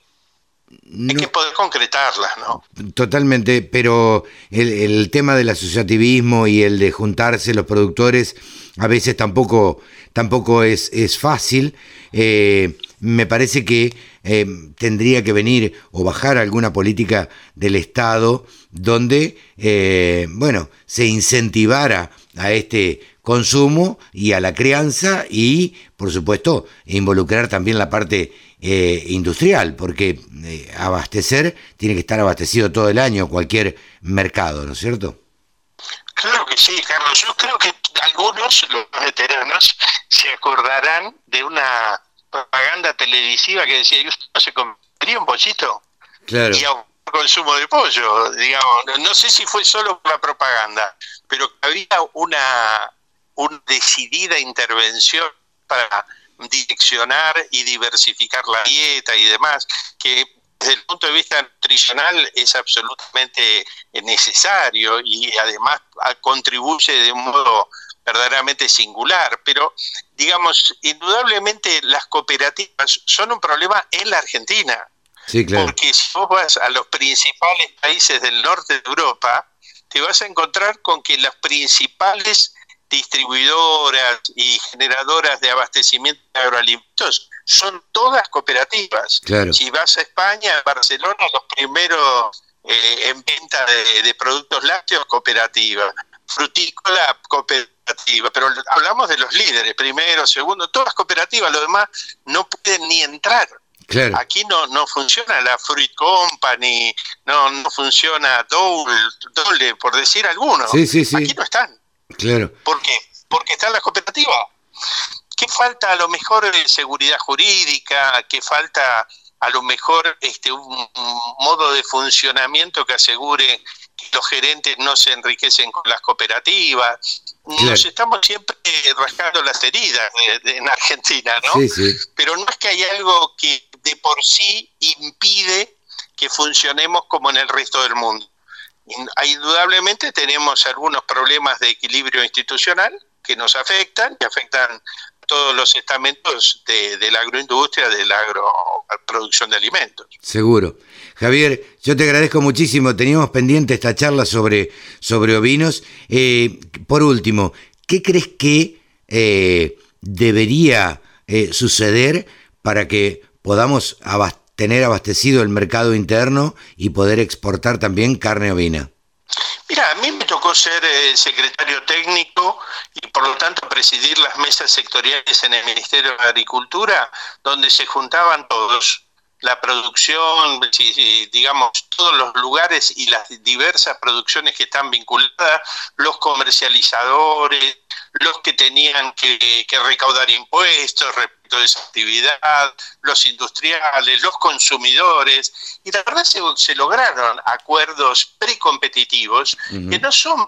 hay que poder concretarlas, ¿no? Totalmente, pero el, tema del asociativismo y el de juntarse los productores a veces tampoco, tampoco es, es fácil. Eh, me parece que eh, tendría que venir o bajar alguna política del Estado donde, eh, bueno, se incentivara a este consumo y a la crianza y, por supuesto, involucrar también la parte eh, industrial, porque abastecer tiene que estar abastecido todo el año cualquier mercado, ¿no es cierto? Claro que sí, Carlos. Yo creo que algunos, los veteranos, se acordarán de una propaganda televisiva que decía, ¿y usted no se comería un pollito? Claro. Y a consumo de pollo, digamos. No sé si fue solo la propaganda, pero había una, una decidida intervención para direccionar y diversificar la dieta y demás, que desde el punto de vista nutricional es absolutamente necesario y además contribuye de un modo verdaderamente singular, pero digamos, indudablemente las cooperativas son un problema en la Argentina. Sí, claro. Porque si vos vas a los principales países del norte de Europa, te vas a encontrar con que las principales distribuidoras y generadoras de abastecimiento de agroalimentos son todas cooperativas. Claro. Si vas a España, Barcelona, los primeros eh, en venta de, de, productos lácteos, cooperativas. Frutícola, cooperativa pero hablamos de los líderes, primero, segundo, todas cooperativas, lo demás no pueden ni entrar. Aquí no, no funciona la Fruit Company, no, no funciona Dole, por decir algunos. Aquí no están. Claro. ¿Por qué? Porque están las cooperativas. ¿Qué falta a lo mejor de seguridad jurídica? ¿Qué falta a lo mejor este, un, modo de funcionamiento que asegure que los gerentes no se enriquecen con las cooperativas. Nos estamos siempre rascando las heridas en Argentina, ¿no? Pero no es que hay algo que de por sí impide que funcionemos como en el resto del mundo. Indudablemente tenemos algunos problemas de equilibrio institucional que nos afectan, que afectan todos los estamentos de, la agroindustria, de la agroproducción de alimentos. Seguro. Javier, yo te agradezco muchísimo. Teníamos pendiente esta charla sobre, sobre ovinos. Eh, por último, ¿qué crees que eh, debería eh, suceder para que podamos tener abastecido el mercado interno y poder exportar también carne ovina? Mira, a mí me tocó ser secretario técnico y por lo tanto presidir las mesas sectoriales en el Ministerio de Agricultura, donde se juntaban todos, la producción, digamos, todos los lugares y las diversas producciones que están vinculadas, los comercializadores, los que tenían que, que recaudar impuestos, de esa actividad, los industriales, los consumidores, y la verdad se, se lograron acuerdos precompetitivos que no son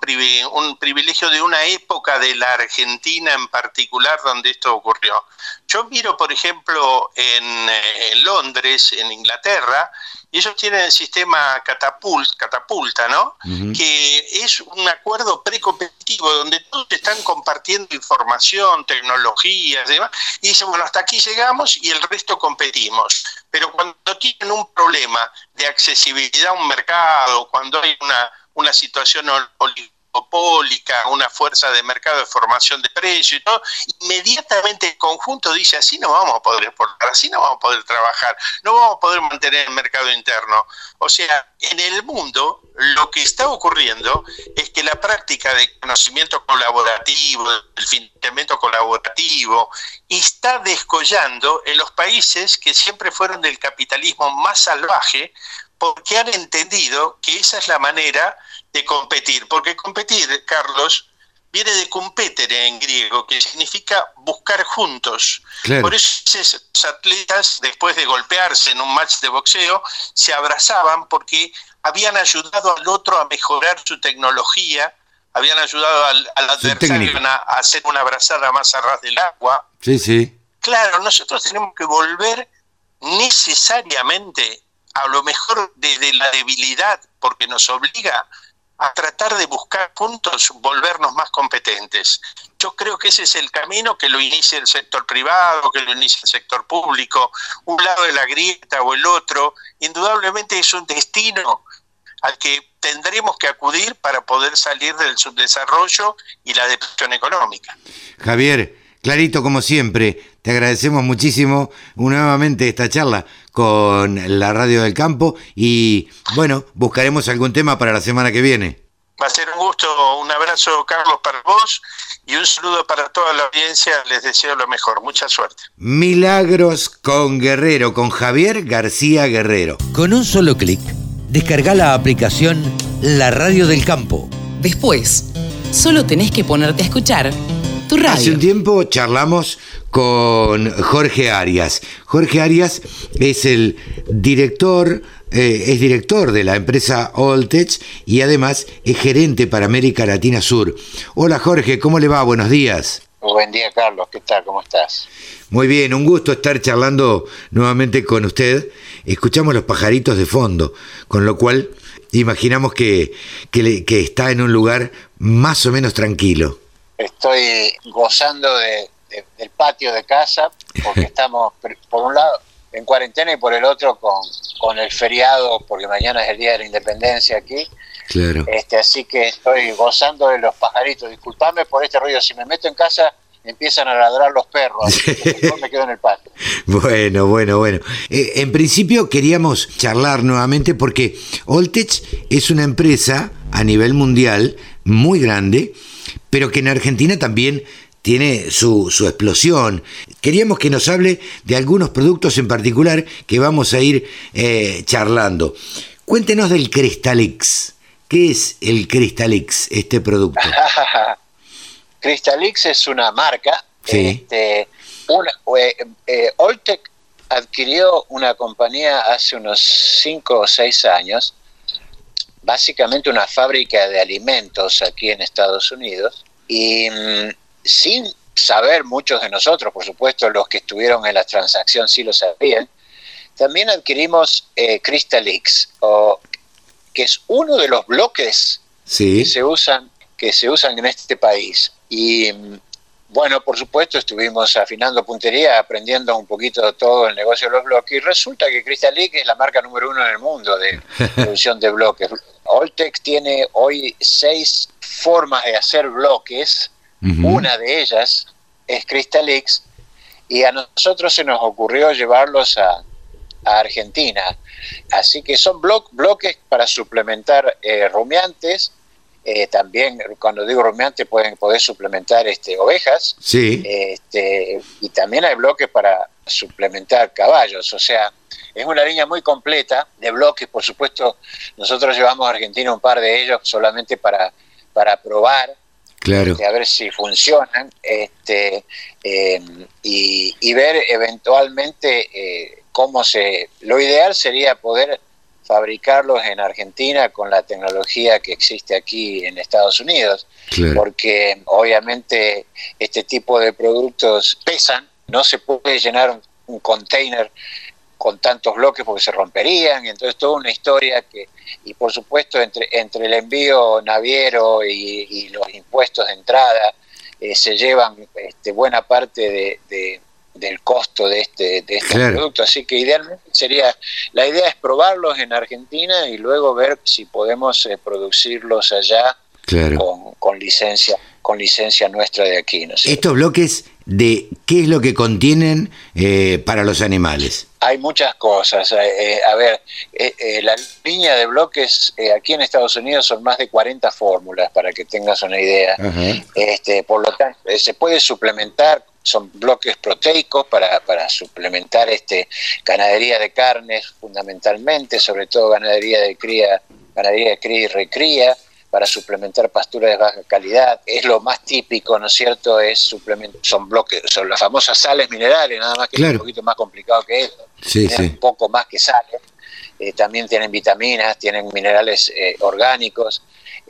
un privilegio de una época de la Argentina en particular donde esto ocurrió. Yo miro, por ejemplo, en, eh, en Londres, en Inglaterra, y ellos tienen el sistema catapult, catapulta, ¿no? Que es un acuerdo precompetitivo donde todos están compartiendo información, tecnologías y demás, y dicen, bueno, hasta aquí llegamos y el resto competimos. Pero cuando tienen un problema de accesibilidad a un mercado, cuando hay una, una situación una fuerza de mercado de formación de precios todo, inmediatamente el conjunto dice así no vamos a poder exportar, así no vamos a poder trabajar, no vamos a poder mantener el mercado interno. O sea, en el mundo lo que está ocurriendo es que la práctica de conocimiento colaborativo, el financiamiento colaborativo, está descollando en los países que siempre fueron del capitalismo más salvaje, porque han entendido que esa es la manera de competir, porque competir, Carlos, viene de competere en griego, que significa buscar juntos. Por eso esos atletas, después de golpearse en un match de boxeo, se abrazaban porque habían ayudado al otro a mejorar su tecnología, habían ayudado al, adversario a, hacer una abrazada más a ras del agua. Sí, sí. Claro, nosotros tenemos que volver necesariamente a lo mejor desde la debilidad, porque nos obliga a tratar de buscar puntos, volvernos más competentes. Yo creo que ese es el camino que lo inicia el sector privado, que lo inicia el sector público, un lado de la grieta o el otro, indudablemente es un destino al que tendremos que acudir para poder salir del subdesarrollo y la depresión económica. Javier, clarito como siempre, te agradecemos muchísimo nuevamente esta charla con la radio del campo y bueno, buscaremos algún tema para la semana que viene. Va a ser un gusto, un abrazo Carlos para vos y un saludo para toda la audiencia, les deseo lo mejor, mucha suerte. Milagros con Guerrero, con Javier García Guerrero. Con un solo clic, descarga la aplicación La Radio del Campo. Después, solo tenés que ponerte a escuchar tu radio. Hace un tiempo charlamos con Jorge Arias. Jorge Arias es el director, eh, es director de la empresa Oltech y además es gerente para América Latina Sur. Hola Jorge, ¿cómo le va? Buenos días. Buen día Carlos, ¿qué tal? ¿Cómo estás? Muy bien, un gusto estar charlando nuevamente con usted. Escuchamos los pajaritos de fondo, con lo cual imaginamos que, que está en un lugar más o menos tranquilo. Estoy gozando de, del patio de casa, porque estamos, por un lado, en cuarentena y por el otro con, con el feriado, porque mañana es el Día de la Independencia aquí. Claro. Este, así que estoy gozando de los pajaritos. Disculpame por este ruido. Si me meto en casa, empiezan a ladrar los perros. Me quedo en el patio. Bueno, bueno, bueno. Eh, en principio queríamos charlar nuevamente porque Oltech es una empresa a nivel mundial muy grande, pero que en Argentina también tiene su, su, explosión. Queríamos que nos hable de algunos productos en particular que vamos a ir eh, charlando. Cuéntenos del Cristalix. ¿Qué es el Cristalix, este producto? Cristalix es una marca. Sí. Este, una, eh, eh, Oltec adquirió una compañía hace unos 5 o 6 años, básicamente una fábrica de alimentos aquí en Estados Unidos, y mm, sin saber muchos de nosotros, por supuesto los que estuvieron en la transacción sí lo sabían, también adquirimos eh, Crystalix, o, que es uno de los bloques que se usan que se usan en este país. Y bueno, por supuesto, estuvimos afinando puntería, aprendiendo un poquito todo el negocio de los bloques. Y resulta que Crystalix es la marca número uno en el mundo de producción de bloques. Oltex tiene hoy seis formas de hacer bloques. Una de ellas es Crystalix. Y a nosotros se nos ocurrió llevarlos a, Argentina. Así que son bloques para suplementar eh, rumiantes eh, también, cuando digo rumiante, pueden poder suplementar este, ovejas. Sí. Este, y también hay bloques para suplementar caballos. O sea, es una línea muy completa de bloques. Por supuesto, nosotros llevamos a Argentina un par de ellos solamente para, para probar. Claro. Este, a ver si funcionan este, em, y, ver eventualmente eh, cómo se... Lo ideal sería poder fabricarlos en Argentina con la tecnología que existe aquí en Estados Unidos, porque obviamente este tipo de productos pesan, no se puede llenar un, container con tantos bloques porque se romperían, entonces toda una historia que, y por supuesto entre, entre el envío naviero y, los impuestos de entrada, eh, se llevan este, buena parte de del costo de este, de este producto. Así que idealmente sería, la idea es probarlos en Argentina y luego ver si podemos eh, producirlos allá con, con, licencia con licencia nuestra de aquí. ¿no Estos bloques de qué es lo que contienen eh, para los animales. Hay muchas cosas. Eh, a ver, la línea de bloques aquí en Estados Unidos son más de 40 fórmulas, para que tengas una idea. Este, por lo tanto, se puede suplementar son bloques proteicos para, para suplementar este ganadería de carnes fundamentalmente, sobre todo ganadería de cría, ganadería de cría y recría, para suplementar pasturas de baja calidad. Es lo más típico, ¿no es cierto? Es suplementar, son bloques, son las famosas sales minerales, nada más que es un poquito más complicado que eso. Sí, Un poco más que sales. Eh, también tienen vitaminas, tienen minerales eh, orgánicos,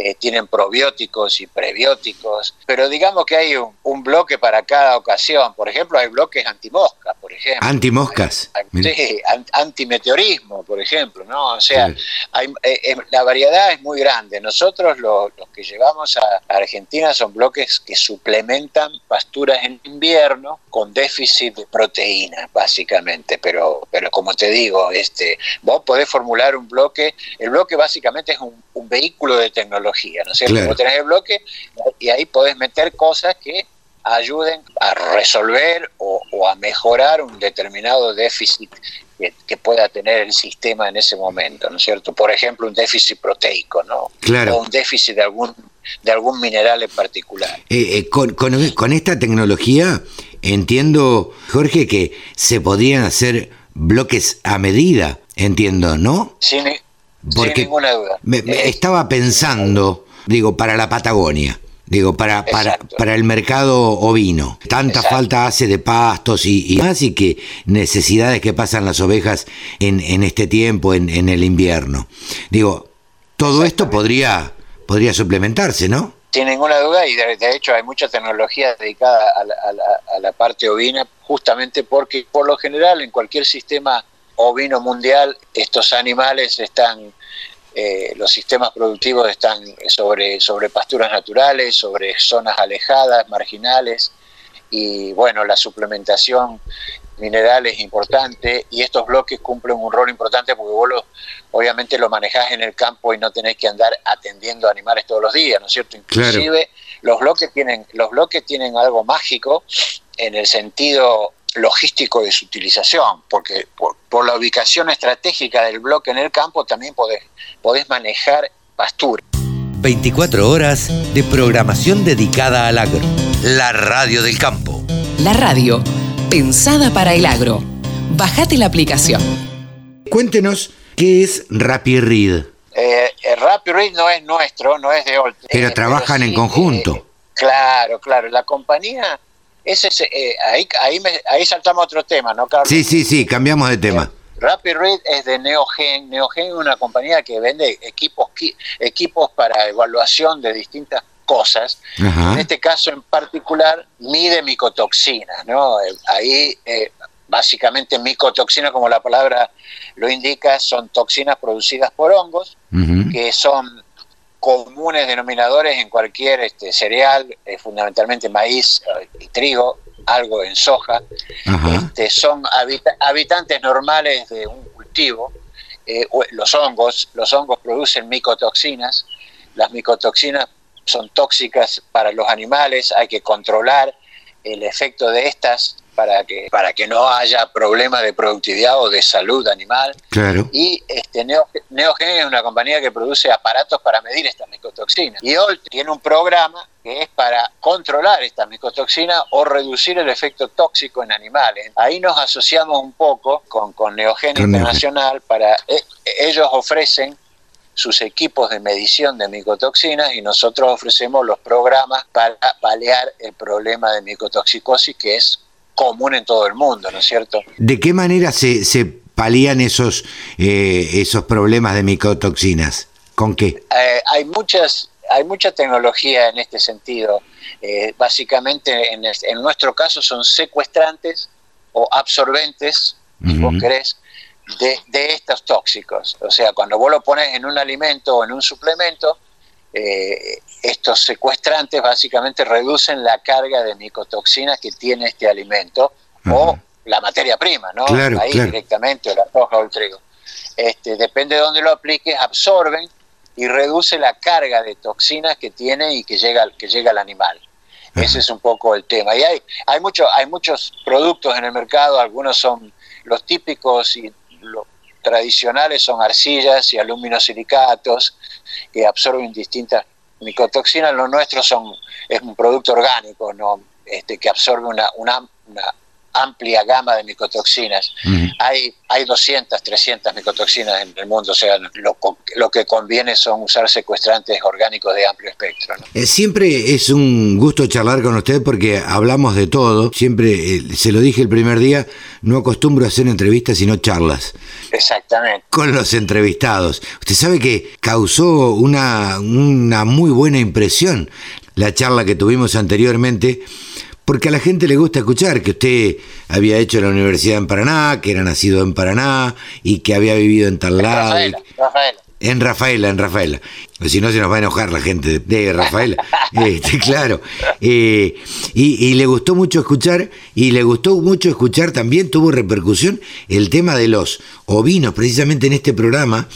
eh, tienen probióticos y prebióticos, pero digamos que hay un, bloque para cada ocasión. Por ejemplo, hay bloques antimoscas, por ejemplo. Antimoscas. sí, antimeteorismo, por ejemplo, ¿no? O sea, hay, eh, eh, la variedad es muy grande. Nosotros los que llevamos a Argentina son bloques que suplementan pasturas en invierno con déficit de proteína, básicamente. Pero, pero como te digo, este, vos podés formular un bloque, el bloque básicamente es un, un vehículo de tecnología ¿no es cierto? Vos tenés el bloque y ahí podés meter cosas que ayuden a resolver o, a mejorar un determinado déficit que, pueda tener el sistema en ese momento, ¿no es cierto? Por ejemplo, un déficit proteico, ¿no? Claro. O un déficit de algún, de algún mineral en particular. Eh, eh, con, con, esta tecnología entiendo, Jorge, que se podrían hacer bloques a medida, entiendo, ¿no? Sí, porque Sin ninguna duda. Me, estaba pensando, digo, para la Patagonia. Digo, para, para, para el mercado ovino. Tanta falta hace de pastos y, más y que necesidades que pasan las ovejas en, en este tiempo, en, en el invierno. Digo, todo esto podría, podría suplementarse, ¿no? Sin ninguna duda, y de, hecho hay mucha tecnología dedicada a la, a, la, a la parte ovina, justamente porque por lo general en cualquier sistema ovino mundial, estos animales están, eh, los sistemas productivos están sobre, sobre pasturas naturales, sobre zonas alejadas, marginales, y bueno, la suplementación mineral es importante y estos bloques cumplen un rol importante porque vos obviamente lo manejás en el campo y no tenés que andar atendiendo animales todos los días, ¿no es cierto? Inclusive los bloques tienen los bloques tienen algo mágico en el sentido logístico de su utilización, porque por, la ubicación estratégica del bloque en el campo también podés, podés manejar pastura. 24 horas de programación dedicada al agro. La radio del campo. La radio, pensada para el agro. Bajate la aplicación. Cuéntenos qué es RappiRead. Eh, RappiRead no es nuestro, no es de Olte. Pero trabajan en conjunto. claro, claro. La compañía ese es, eh, ahí, ahí, ahí saltamos a otro tema, ¿no, Carlos? Sí, sí, sí, cambiamos de tema. Rapid Read es de Neogen. Neogen es una compañía que vende equipos, equipos para evaluación de distintas cosas. En este caso en particular mide micotoxinas, ¿no? Ahí eh, básicamente micotoxinas, como la palabra lo indica, son toxinas producidas por hongos, que son comunes denominadores en cualquier este, cereal, eh, fundamentalmente maíz eh, y trigo, algo en soja. Este, son habitantes normales de un cultivo. Eh, los hongos, los hongos producen micotoxinas. Las micotoxinas son tóxicas para los animales, hay que controlar el efecto de estas para que, para que no haya problemas de productividad o de salud animal. Claro. Y este, Neogen es una compañía que produce aparatos para medir estas micotoxinas. Y hoy tiene un programa que es para controlar estas micotoxinas o reducir el efecto tóxico en animales. Ahí nos asociamos un poco con, con Neogen Internacional para... Eh, ellos ofrecen sus equipos de medición de micotoxinas y nosotros ofrecemos los programas para paliar el problema de micotoxicosis que es común en todo el mundo, ¿no es cierto? ¿De qué manera se, se palían esos, eh, esos problemas de micotoxinas? ¿Con qué? Eh, hay muchas hay mucha tecnología en este sentido. Eh, básicamente, en, en, nuestro caso, son secuestrantes o absorbentes, si vos querés, de, de, estos tóxicos. O sea, cuando vos lo pones en un alimento o en un suplemento, eh, estos secuestrantes básicamente reducen la carga de micotoxinas que tiene este alimento o la materia prima, ¿no? Ahí directamente, o la soja o el trigo. Este, depende de dónde lo apliques, absorben y reduce la carga de toxinas que tiene y que llega, que llega al animal. Ese es un poco el tema. Y hay, hay, mucho, hay muchos productos en el mercado, algunos son los típicos y tradicionales son arcillas y aluminosilicatos, que absorben distintas micotoxinas, los nuestros son, es un producto orgánico, ¿no? Este, que absorbe una, una, amplia gama de micotoxinas. hay, hay 200, 300 micotoxinas en el mundo, o sea, lo, lo, que conviene son usar secuestrantes orgánicos de amplio espectro. Eh, siempre es un gusto charlar con usted porque hablamos de todo, siempre, eh, se lo dije el primer día, no acostumbro a hacer entrevistas sino charlas. Exactamente. Con los entrevistados. Usted sabe que causó una, una muy buena impresión la charla que tuvimos anteriormente porque a la gente le gusta escuchar que usted había hecho la universidad en Paraná, que era nacido en Paraná y que había vivido en tal lado. Rafaela, Rafaela. En Rafaela, en Rafaela. Si no, se nos va a enojar la gente de Rafaela. este, claro. Eh, y, le gustó mucho escuchar, y le gustó mucho escuchar también, tuvo repercusión el tema de los ovinos, precisamente en este programa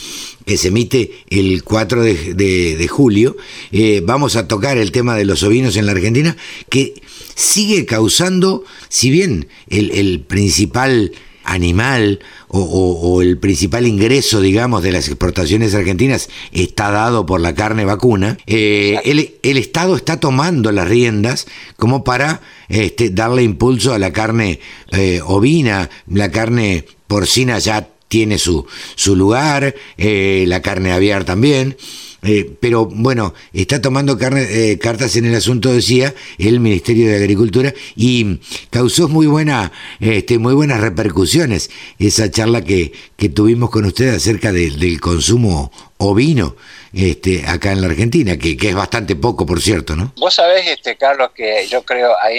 que se emite el 4 de, julio. Eh, vamos a tocar el tema de los ovinos en la Argentina, que sigue causando, si bien el, principal animal o, el principal ingreso, digamos, de las exportaciones argentinas está dado por la carne vacuna, eh, el, Estado está tomando las riendas como para este, darle impulso a la carne eh, ovina, la carne porcina ya tiene su, su lugar, eh, la carne aviar también. Eh, pero bueno, está tomando eh, cartas en el asunto, decía el Ministerio de Agricultura, y causó muy, buena, este, muy buenas repercusiones esa charla que, que tuvimos con usted acerca del consumo ovino este, acá en la Argentina, que, que, es bastante poco, por cierto, ¿no? Vos sabés, este, Carlos, que yo creo ahí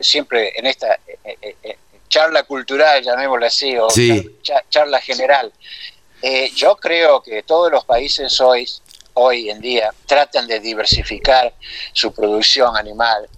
siempre en esta charla cultural, llamémosla así, o charla general, eh, yo creo que todos los países hoy hoy en día tratan de diversificar su producción animal,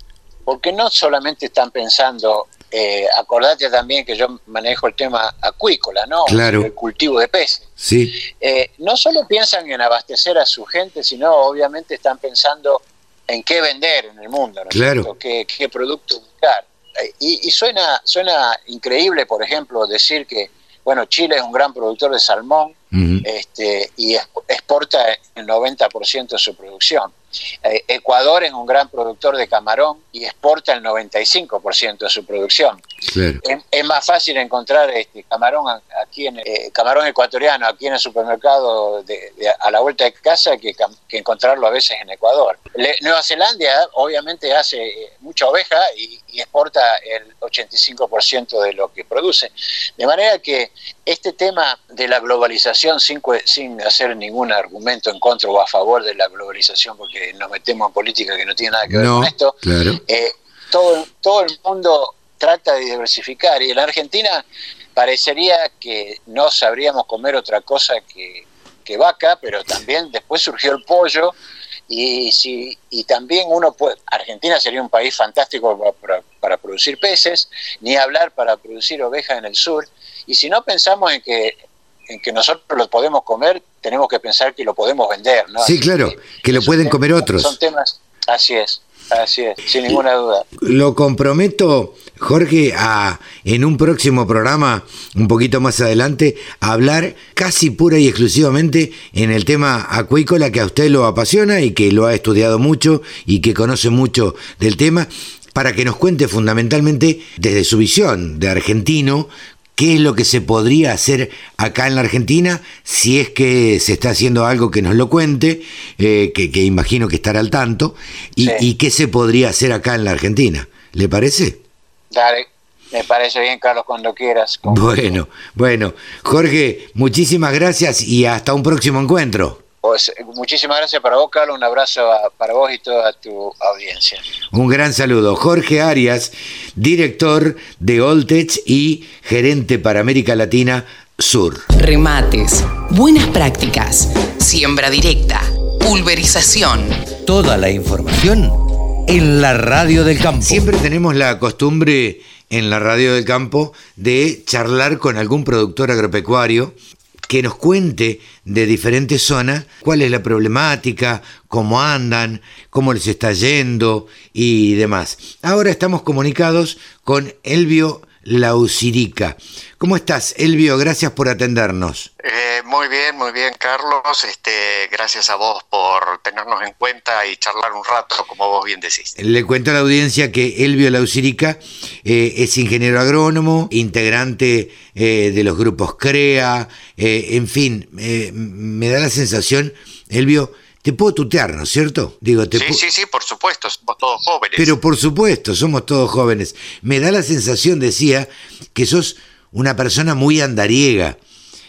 porque no solamente están pensando, eh, acordate también que yo manejo el tema acuícola, ¿no? Claro. El cultivo de peces. Sí. Eh, no solo piensan en abastecer a su gente, sino obviamente están pensando en qué vender en el mundo, ¿no? Claro. ¿Qué, qué producto buscar. Eh, y, y, suena, suena increíble, por ejemplo, decir que, bueno, Chile es un gran productor de salmón, este, y exporta el 90% de su producción. Eh, Ecuador es un gran productor de camarón y exporta el 95% de su producción. Es, más fácil encontrar este camarón aquí en eh, camarón ecuatoriano aquí en el supermercado de, a la vuelta de casa que, encontrarlo a veces en Ecuador. Nueva Zelanda obviamente hace eh, mucha oveja y, exporta el 85% de lo que produce. De manera que este tema de la globalización sin, sin hacer ningún argumento en contra o a favor de la globalización, porque nos metemos en política que no tiene nada que ver con esto, eh, todo, todo el mundo trata de diversificar. Y en la Argentina parecería que no sabríamos comer otra cosa que, vaca, pero también después surgió el pollo. Y, si, y también uno puede, Argentina sería un país fantástico para, para, producir peces, ni hablar para producir ovejas en el sur, y si no pensamos en que en que nosotros lo podemos comer, tenemos que pensar que lo podemos vender, ¿no? Sí, claro, que, lo pueden comer otros. Son temas, así es. Así es, sin ninguna duda. Lo comprometo, Jorge, a en un próximo programa, un poquito más adelante, a hablar casi pura y exclusivamente en el tema acuícola que a usted lo apasiona y que lo ha estudiado mucho y que conoce mucho del tema para que nos cuente fundamentalmente desde su visión de argentino qué es lo que se podría hacer acá en la Argentina, si es que se está haciendo algo que nos lo cuente, eh, que, imagino que estará al tanto, y, qué se podría hacer acá en la Argentina. ¿Le parece? Dale. Me parece bien, Carlos, cuando quieras. Bueno, bueno. Jorge, muchísimas gracias y hasta un próximo encuentro. Pues, muchísimas gracias para vos, Carlos. Un abrazo para vos y toda tu audiencia. Un gran saludo. Jorge Arias, director de Oltech y gerente para América Latina Sur. Remates, buenas prácticas, siembra directa, pulverización. Toda la información en la radio del campo. Siempre tenemos la costumbre en la radio del campo de charlar con algún productor agropecuario que nos cuente de diferentes zonas cuál es la problemática, cómo andan, cómo les está yendo y demás. Ahora estamos comunicados con Elvio Lausirica. ¿Cómo estás, Elvio? Gracias por atendernos. Eh, muy bien, muy bien, Carlos. Este, gracias a vos por tenernos en cuenta y charlar un rato, como vos bien decís. Le cuento a la audiencia que Elvio Lausirica eh, es ingeniero agrónomo, integrante eh, de los grupos CREA, en fin, me da la sensación, Elvio, te puedo tutear, ¿no es cierto? Digo, sí, sí, sí, por supuesto, somos todos jóvenes. Pero por supuesto, somos todos jóvenes. Me da la sensación, decía, que sos una persona muy andariega.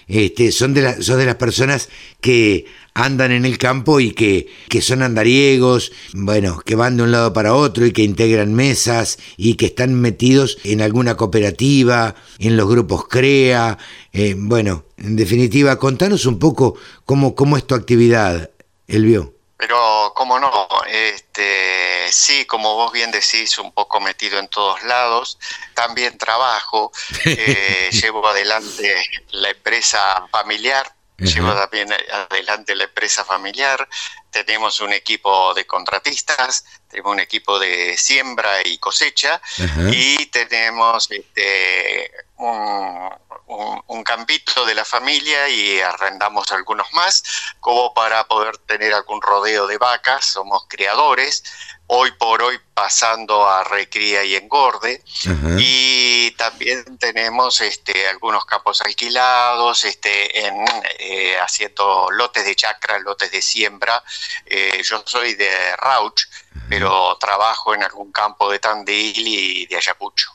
Este, son, de la, son de las personas que andan en el campo y que, que, son andariegos, bueno, que van de un lado para otro y que integran mesas y que están metidos en alguna cooperativa, en los grupos CREA. Eh, bueno, en definitiva, contanos un poco cómo, cómo es tu actividad, vio. Pero, como no, este, sí, como vos bien decís, un poco metido en todos lados. También trabajo, eh, llevo adelante la empresa familiar, llevo también adelante la empresa familiar. Tenemos un equipo de contratistas, tenemos un equipo de siembra y cosecha y tenemos este, un, un, campito de la familia y arrendamos algunos más, como para poder tener algún rodeo de vacas, somos criadores, hoy por hoy pasando a recría y engorde, y también tenemos este, algunos campos alquilados, este, en, eh, haciendo lotes de chacra, lotes de siembra, eh, yo soy de Rauch, pero trabajo en algún campo de Tandil y de Ayacucho.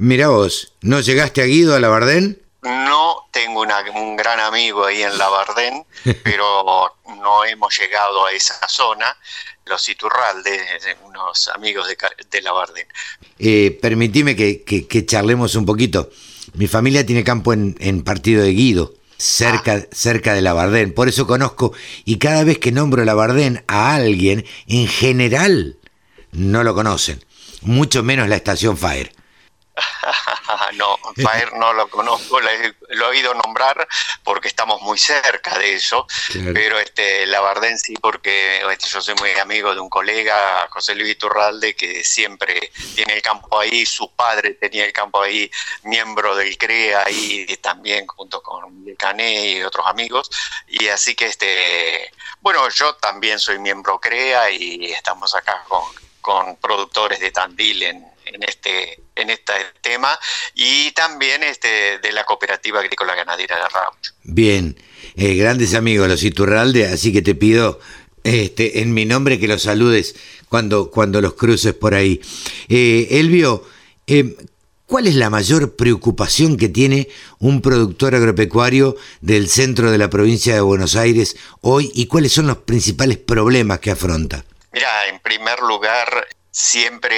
Mira vos, ¿no llegaste a Guido a la Bardén? No tengo un gran amigo ahí en Labardén, pero no hemos llegado a esa zona, los Iturralde, unos amigos de, de Labardén. Eh, permitime que, charlemos un poquito. Mi familia tiene campo en, Partido de Guido, cerca, ah. cerca de Labardén, por eso conozco, y cada vez que nombro Labardén a alguien, en general no lo conocen, mucho menos la estación Fire. no, Bayer no lo conozco, lo he, oído nombrar porque estamos muy cerca de eso, pero este Labardén sí porque este, yo soy muy amigo de un colega, José Luis Iturralde, que siempre tiene el campo ahí, su padre tenía el campo ahí, miembro del CREA y también junto con Cané y otros amigos, y así que este, bueno, yo también soy miembro CREA y estamos acá con, con productores de Tandil en, en este en este tema y también este de la cooperativa agrícola ganadera de Rauch. Bien, eh, grandes amigos los Iturralde, así que te pido este en mi nombre que los saludes cuando cuando los cruces por ahí. Eh, Elvio, eh, ¿Cuál es la mayor preocupación que tiene un productor agropecuario del centro de la provincia de Buenos Aires hoy y cuáles son los principales problemas que afronta? Mira, en primer lugar, siempre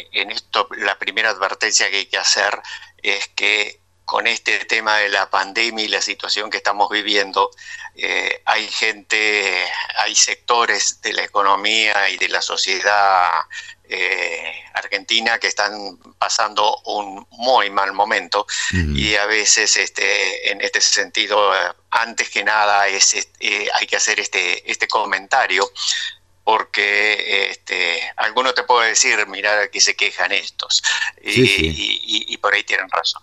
eh, en esto la primera advertencia que hay que hacer es que con este tema de la pandemia y la situación que estamos viviendo, eh, hay gente, hay sectores de la economía y de la sociedad eh, argentina que están pasando un muy mal momento. Y a veces este, en este sentido, antes que nada, es, hay que hacer este, este comentario porque este, alguno te puede decir, mira, aquí se quejan estos, y, por ahí tienen razón.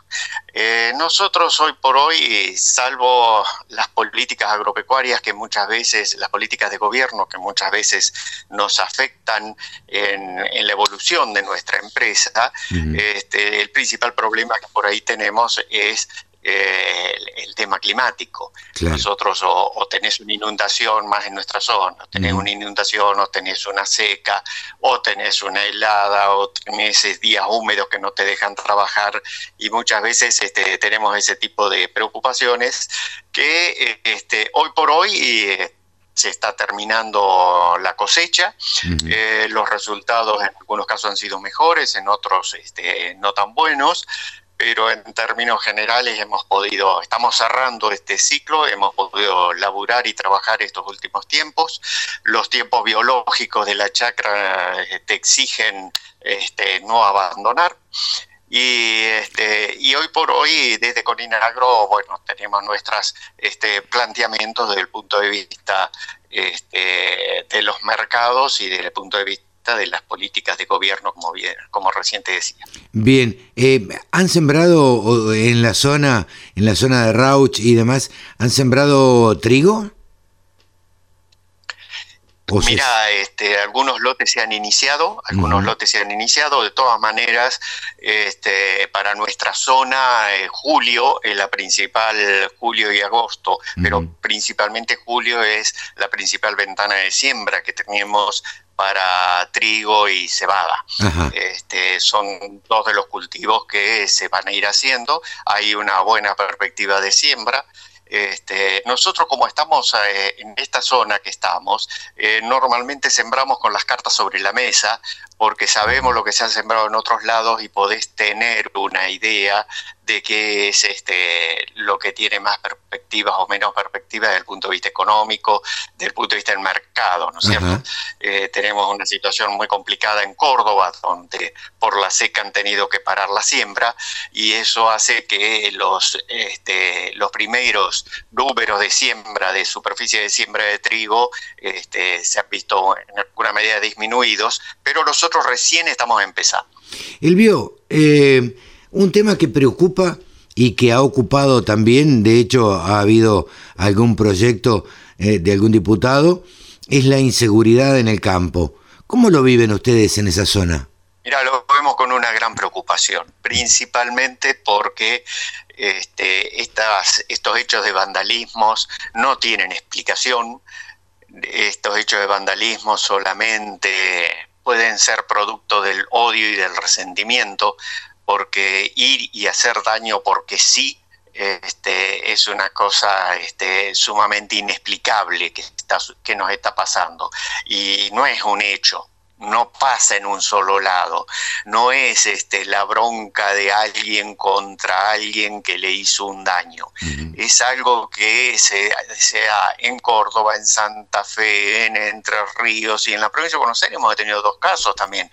Eh, nosotros hoy por hoy, salvo las políticas agropecuarias que muchas veces, las políticas de gobierno que muchas veces nos afectan en, la evolución de nuestra empresa, este, el principal problema que por ahí tenemos es eh, el, tema climático. Nosotros o, tenés una inundación más en nuestra zona, o tenés una inundación, o tenés una seca, o tenés una helada, o tenés días húmedos que no te dejan trabajar y muchas veces este, tenemos ese tipo de preocupaciones que eh, este, hoy por hoy... Eh, se está terminando la cosecha, los resultados en algunos casos han sido mejores, en otros este, no tan buenos, pero en términos generales hemos podido, estamos cerrando este ciclo, hemos podido laburar y trabajar estos últimos tiempos. Los tiempos biológicos de la chacra eh, te exigen este, no abandonar. Y, este, y hoy por hoy, desde Agro, bueno, tenemos nuestros este, planteamientos desde el punto de vista este, de los mercados y desde el punto de vista de las políticas de gobierno, como, bien, como recién decía. Bien, eh, ¿han sembrado en la zona, en la zona de Rauch y demás, han sembrado trigo? Mira, este, algunos lotes se han iniciado, algunos lotes se han iniciado. De todas maneras, este, para nuestra zona, eh, julio es la principal, julio y agosto, pero principalmente julio es la principal ventana de siembra que tenemos para trigo y cebada. Este, son dos de los cultivos que se van a ir haciendo. Hay una buena perspectiva de siembra. Este, nosotros como estamos eh, en esta zona que estamos, eh, normalmente sembramos con las cartas sobre la mesa porque sabemos lo que se ha sembrado en otros lados y podés tener una idea de qué es este, lo que tiene más perspectivas o menos perspectivas desde el punto de vista económico, desde el punto de vista del mercado, ¿no es cierto? Eh, tenemos una situación muy complicada en Córdoba, donde por la seca han tenido que parar la siembra y eso hace que los, este, los primeros números de siembra, de superficie de siembra de trigo, este, se han visto en alguna medida disminuidos, pero nosotros recién estamos empezando. Elvio, eh un tema que preocupa y que ha ocupado también, de hecho ha habido algún proyecto eh, de algún diputado, es la inseguridad en el campo. ¿Cómo lo viven ustedes en esa zona? Mira, lo vemos con una gran preocupación, principalmente porque este, estos hechos de vandalismos no tienen explicación. Estos hechos de vandalismo solamente pueden ser producto del odio y del resentimiento porque ir y hacer daño porque sí este, es una cosa este, sumamente inexplicable que, está, que nos está pasando. Y no es un hecho, no pasa en un solo lado, no es este, la bronca de alguien contra alguien que le hizo un daño, es algo que se, sea en Córdoba, en Santa Fe, en Entre Ríos y en la provincia de Buenos Aires. Hemos tenido dos casos también,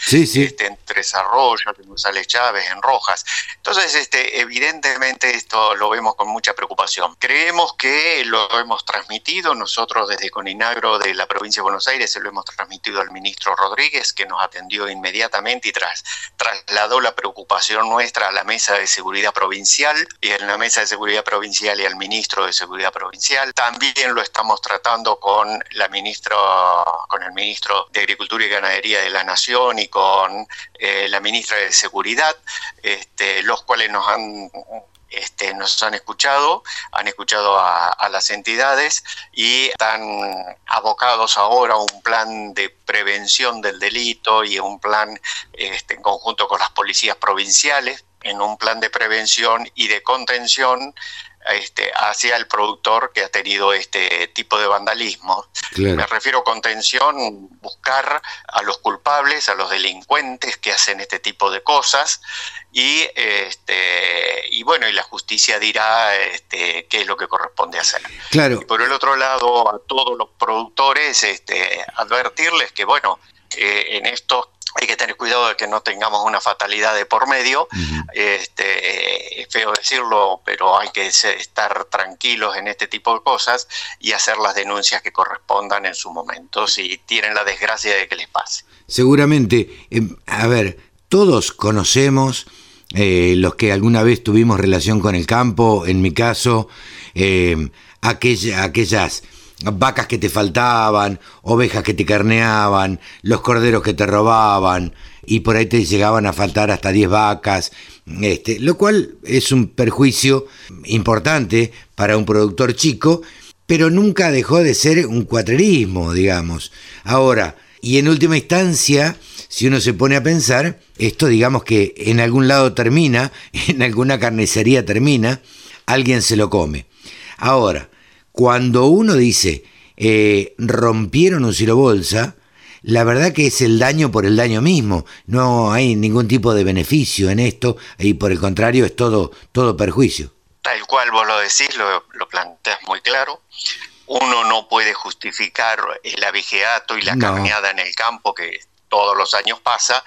Este, en Tres Arroyos, en González Chávez, en Rojas. Entonces, este, evidentemente esto lo vemos con mucha preocupación. Creemos que lo hemos transmitido. Nosotros desde Coninagro de la provincia de Buenos Aires, se lo hemos transmitido al ministro Rodríguez, que nos atendió inmediatamente y tras, trasladó la preocupación nuestra a la mesa de seguridad provincial y en la mesa de seguridad provincial y al ministro de seguridad provincial. También lo estamos tratando con la ministra, con el ministro de Agricultura y Ganadería de la Nación y con eh, la ministra de Seguridad, este, los cuales nos han este, nos han escuchado, han escuchado a, las entidades y están abocados ahora a un plan de prevención del delito y un plan este, en conjunto con las policías provinciales, en un plan de prevención y de contención este, hacia el productor que ha tenido este tipo de vandalismo. Me refiero a contención, buscar a los culpables, a los delincuentes que hacen este tipo de cosas y, este, y bueno, y la justicia dirá este, qué es lo que corresponde hacer. Claro. Y por el otro lado, a todos los productores, este, advertirles que, bueno, eh, en estos hay que tener cuidado de que no tengamos una fatalidad de por medio. este, es feo decirlo, pero hay que estar tranquilos en este tipo de cosas y hacer las denuncias que correspondan en su momento si tienen la desgracia de que les pase. Seguramente, em, a ver, todos conocemos eh, los que alguna vez tuvimos relación con el campo, en mi caso, em, aquellas vacas que te faltaban, ovejas que te carneaban, los corderos que te robaban, y por ahí te llegaban a faltar hasta 10 vacas, este, lo cual es un perjuicio importante para un productor chico, pero nunca dejó de ser un cuatrerismo, digamos. Ahora, y en última instancia, si uno se pone a pensar, esto digamos que en algún lado termina, en alguna carnicería termina, alguien se lo come. Ahora, cuando uno dice eh, rompieron un silo bolsa, la verdad que es el daño por el daño mismo. No hay ningún tipo de beneficio en esto y por el contrario es todo, todo perjuicio. Tal cual vos lo decís, lo, lo planteas muy claro. Uno no puede justificar el abigeato y la carneada en el campo que todos los años pasa,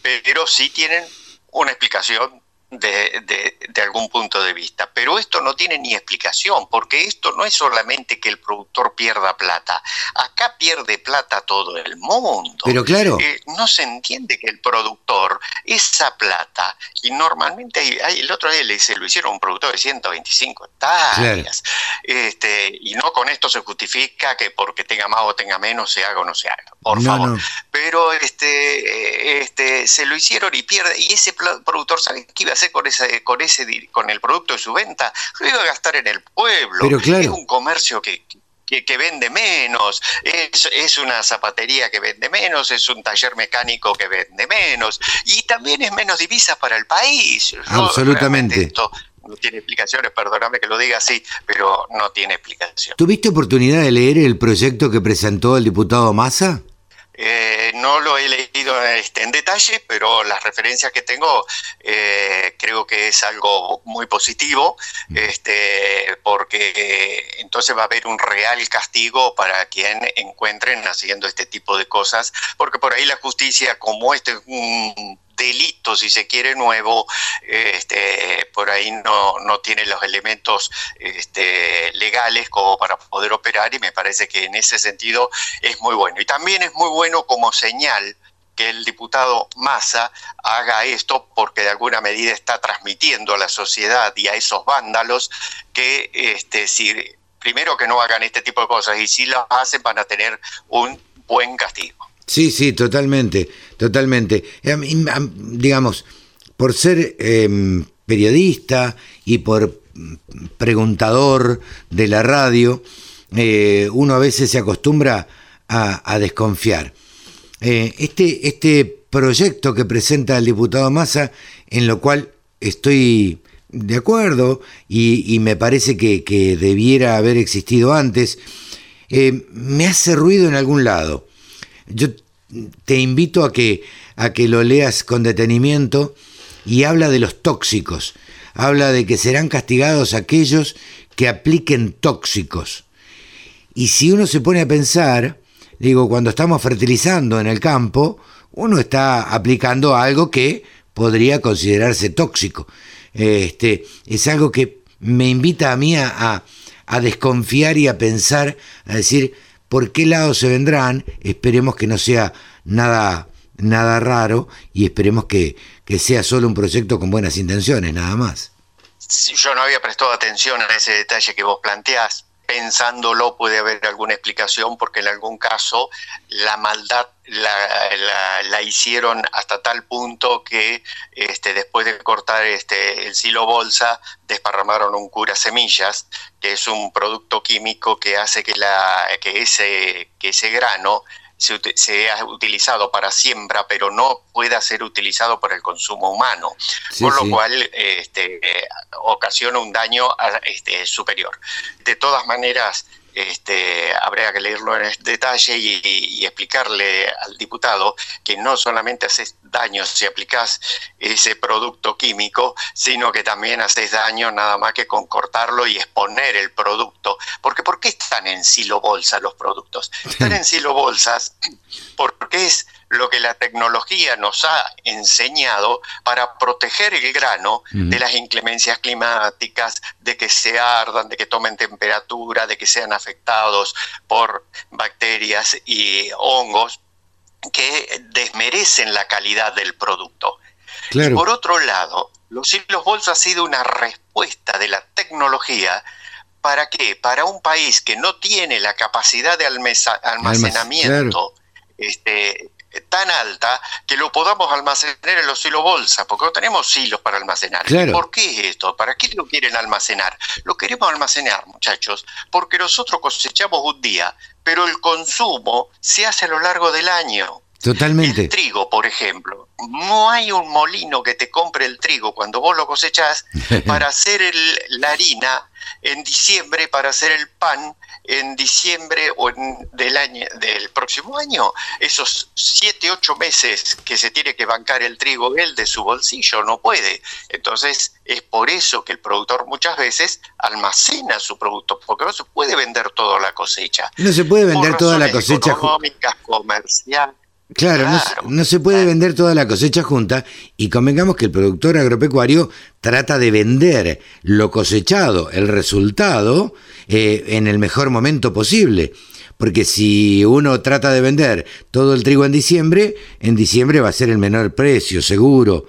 pero sí tienen una explicación de, de, algún punto de vista. Pero esto no tiene ni explicación, porque esto no es solamente que el productor pierda plata. Acá pierde plata todo el mundo. Pero claro. Eh, no se entiende que el productor, esa plata, y normalmente hay, el otro día le dice, lo hicieron un productor de 125 hectáreas. Este, y no con esto se justifica que porque tenga más o tenga menos se haga o no se haga. Por favor. Pero este, este, se lo hicieron y pierde. Y ese productor sabe que iba a hacer con ese, con ese, con el producto de su venta, lo iba a gastar en el pueblo. Es un comercio que, que, vende menos, es, es, una zapatería que vende menos, es un taller mecánico que vende menos, y también es menos divisas para el país. Absolutamente. Esto no tiene explicaciones, perdóname que lo diga así, pero no tiene explicación. ¿Tuviste oportunidad de leer el proyecto que presentó el diputado Massa? Eh, no lo he leído este, en detalle, pero las referencias que tengo eh, creo que es algo muy positivo, mm. este, porque entonces va a haber un real castigo para quien encuentren haciendo este tipo de cosas, porque por ahí la justicia, como este es un delito, si se quiere, nuevo, este, por ahí no, no tiene los elementos este, legales como para poder operar y me parece que en ese sentido es muy bueno. Y también es muy bueno como señal que el diputado Massa haga esto porque de alguna medida está transmitiendo a la sociedad y a esos vándalos que este, si, primero que no hagan este tipo de cosas y si lo hacen van a tener un buen castigo. Sí, sí, totalmente, totalmente. Digamos, por ser em, periodista y por preguntador de la radio, eh, uno a veces se acostumbra a, desconfiar. Eh, este, este proyecto que presenta el diputado Massa, en lo cual estoy de acuerdo y, me parece que, debiera haber existido antes, eh, me hace ruido en algún lado. Yo te invito a que, a que lo leas con detenimiento y habla de los tóxicos. Habla de que serán castigados aquellos que apliquen tóxicos. Y si uno se pone a pensar, digo, cuando estamos fertilizando en el campo, uno está aplicando algo que podría considerarse tóxico. Este, es algo que me invita a mí a, a desconfiar y a pensar, a decir, ¿por qué lado se vendrán? Esperemos que no sea nada, nada raro y esperemos que, que sea solo un proyecto con buenas intenciones, nada más. Yo no había prestado atención a ese detalle que vos planteás pensándolo puede haber alguna explicación porque en algún caso la maldad la, la, hicieron hasta tal punto que este, después de cortar este, el silo bolsa desparramaron un cura semillas que es un producto químico que hace que, la, que, ese, que ese grano se, ha utilizado para siembra, pero no pueda ser utilizado para el consumo humano, por lo cual este, ocasiona un daño este, superior. De todas maneras, este, habría que leerlo en detalle y, explicarle al diputado que no solamente haces daño si aplicás ese producto químico, sino que también haces daño nada más que con cortarlo y exponer el producto. Porque ¿por qué están en silo bolsa los productos? Están en silo bolsas porque es lo que la tecnología nos ha enseñado para proteger el grano de las inclemencias climáticas, de que se ardan, de que tomen temperatura, de que sean afectados por bacterias y hongos que desmerecen la calidad del producto. por otro lado, los hilos bolsa ha sido una respuesta de la tecnología ¿Para qué? Para un país que no tiene la capacidad de almacenamiento este, tan alta que lo podamos almacenar en los silos bolsa, porque no tenemos silos para almacenar. ¿Por qué esto? ¿Para qué lo quieren almacenar? Lo queremos almacenar, muchachos, porque nosotros cosechamos un día, pero el consumo se hace a lo largo del año. Totalmente. El trigo, por ejemplo. No hay un molino que te compre el trigo cuando vos lo cosechás para hacer la harina en diciembre, para hacer el pan en diciembre o en, del año del próximo año. Esos siete, ocho meses que se tiene que bancar el trigo él de su bolsillo, no puede. Entonces es por eso que el productor muchas veces almacena su producto, porque no se puede vender toda la cosecha. No se puede vender toda la cosecha. Económicas, comerciales Claro, No, se puede vender toda la cosecha junta y convengamos que el productor agropecuario trata de vender lo cosechado, el resultado, eh, en el mejor momento posible. Porque si uno trata de vender todo el trigo en diciembre, en diciembre va a ser el menor precio, seguro,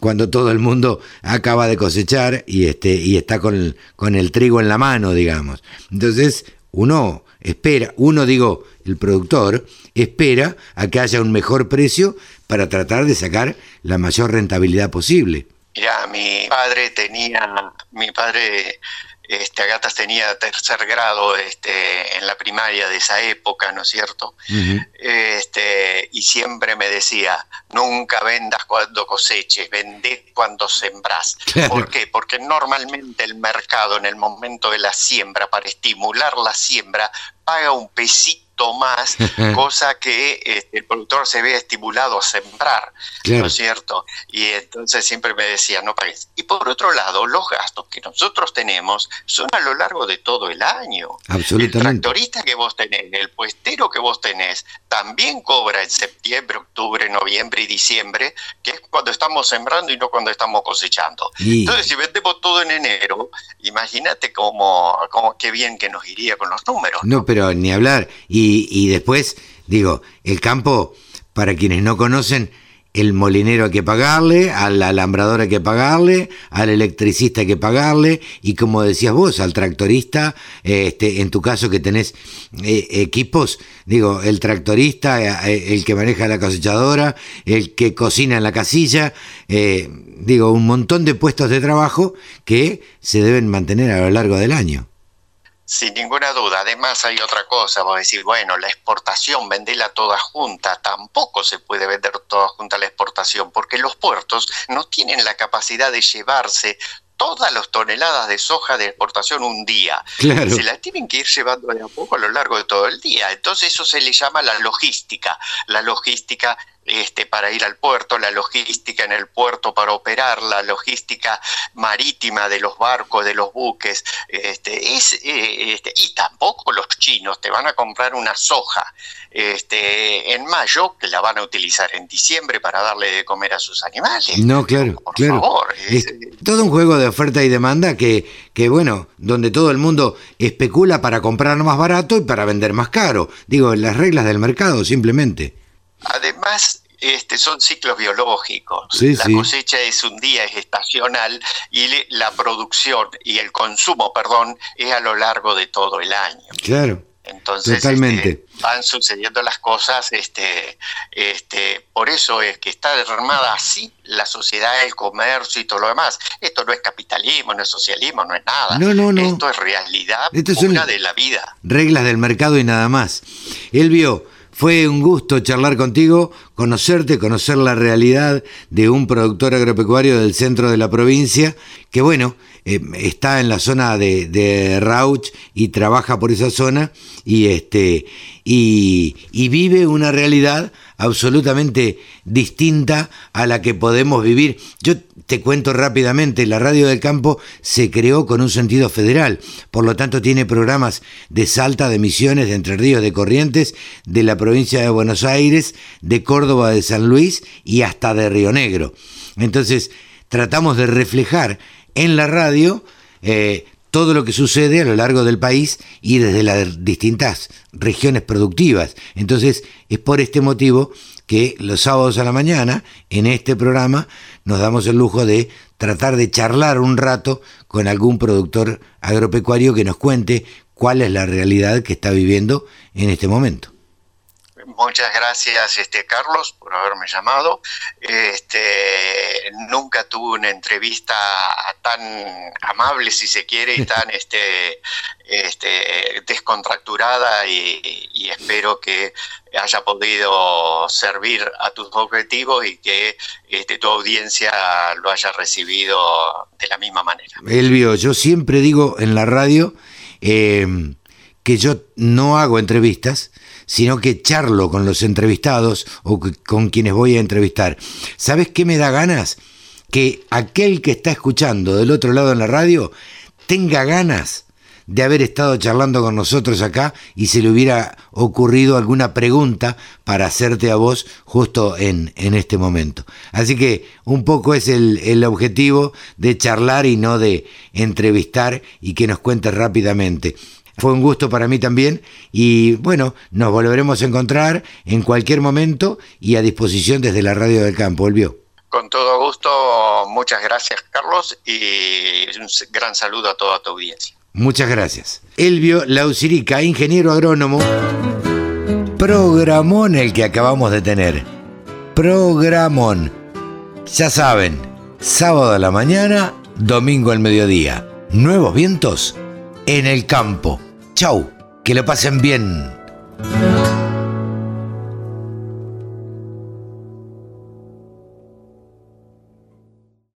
cuando todo el mundo acaba de cosechar y, este, y está con con el trigo en la mano, digamos. Entonces, uno espera, uno digo, el productor, espera a que haya un mejor precio para tratar de sacar la mayor rentabilidad posible. Ya, mi padre tenía, mi padre este, Agatas tenía tercer grado este, en la primaria de esa época, ¿no es cierto? este, y siempre me decía, nunca vendas cuando coseches, vendé cuando sembrás. ¿Por qué? Porque normalmente el mercado en el momento de la siembra, para estimular la siembra, paga un pesito más, cosa que este, el productor se ve estimulado a sembrar, ¿no es cierto? Y entonces siempre me decía, no pagues. Y por otro lado, los gastos que nosotros tenemos son a lo largo de todo el año. El tractorista que vos tenés, el puestero que vos tenés, también cobra en septiembre, octubre, noviembre y diciembre, que es cuando estamos sembrando y no cuando estamos cosechando. Entonces, si vendemos todo en enero, imagínate cómo, cómo, qué bien que nos iría con los números. No, pero ni hablar. Y y, después, digo, el campo, para quienes no conocen, el molinero hay que pagarle, al alambrador hay que pagarle, al electricista hay que pagarle, y como decías vos, al tractorista, este, en tu caso que tenés eh, equipos, digo, el tractorista, eh, el que maneja la cosechadora, el que cocina en la casilla, eh, digo, un montón de puestos de trabajo que se deben mantener a lo largo del año. Sin ninguna duda. Además hay otra cosa, vos decir, bueno, la exportación, vendela toda junta. Tampoco se puede vender toda junta la exportación, porque los puertos no tienen la capacidad de llevarse todas las toneladas de soja de exportación un día. Se las tienen que ir llevando de a poco a lo largo de todo el día. Entonces eso se le llama la logística. La logística este, para ir al puerto, la logística en el puerto para operar, la logística marítima de los barcos, de los buques, este, es, eh, este, y tampoco los chinos te van a comprar una soja este, en mayo que la van a utilizar en diciembre para darle de comer a sus animales. No, claro, Por claro. favor. Es todo un juego de oferta y demanda que, que, bueno, donde todo el mundo especula para comprar más barato y para vender más caro. Digo, las reglas del mercado, simplemente. Además, este, son ciclos biológicos. Sí, la sí. cosecha es un día, es estacional, y le- la producción y el consumo, perdón, es a lo largo de todo el año. Claro. Entonces Totalmente. este, van sucediendo las cosas, este, este, por eso es que está armada así la sociedad, el comercio y todo lo demás. Esto no es capitalismo, no es socialismo, no es nada. No, no, no. Esto es realidad Esto es pura un- de la vida. reglas del mercado y nada más. Elvio, fue un gusto charlar contigo, conocerte, conocer la realidad de un productor agropecuario del centro de la provincia, que bueno, eh, está en la zona de, de Rauch y trabaja por esa zona y este y, y vive una realidad absolutamente distinta a la que podemos vivir. Yo te cuento rápidamente, la radio del campo se creó con un sentido federal, por lo tanto tiene programas de Salta, de Misiones, de Entre Ríos, de Corrientes, de la provincia de Buenos Aires, de Córdoba, de San Luis y hasta de Río Negro. Entonces, tratamos de reflejar en la radio eh, todo lo que sucede a lo largo del país y desde las distintas regiones productivas. Entonces, es por este motivo que los sábados a la mañana, en este programa, nos damos el lujo de tratar de charlar un rato con algún productor agropecuario que nos cuente cuál es la realidad que está viviendo en este momento. Muchas gracias, este Carlos, por haberme llamado. Este, nunca tuve una entrevista tan amable, si se quiere, y tan este, este, descontracturada y, y espero que haya podido servir a tus objetivos y que este, tu audiencia lo haya recibido de la misma manera. Elvio, yo siempre digo en la radio eh, que yo no hago entrevistas, sino que charlo con los entrevistados o con quienes voy a entrevistar. ¿Sabes qué me da ganas? Que aquel que está escuchando del otro lado en la radio tenga ganas de haber estado charlando con nosotros acá y se le hubiera ocurrido alguna pregunta para hacerte a vos justo en, en este momento. Así que un poco es el, el objetivo de charlar y no de entrevistar y que nos cuentes rápidamente. Fue un gusto para mí también y bueno, nos volveremos a encontrar en cualquier momento y a disposición desde la radio del campo, volvió. Con todo gusto, muchas gracias Carlos y un gran saludo a toda tu audiencia. Muchas gracias. Elvio Lausirica, ingeniero agrónomo, programón el que acabamos de tener. Programón. Ya saben, sábado a la mañana, domingo al mediodía. Nuevos vientos en el campo. Chau, que lo pasen bien.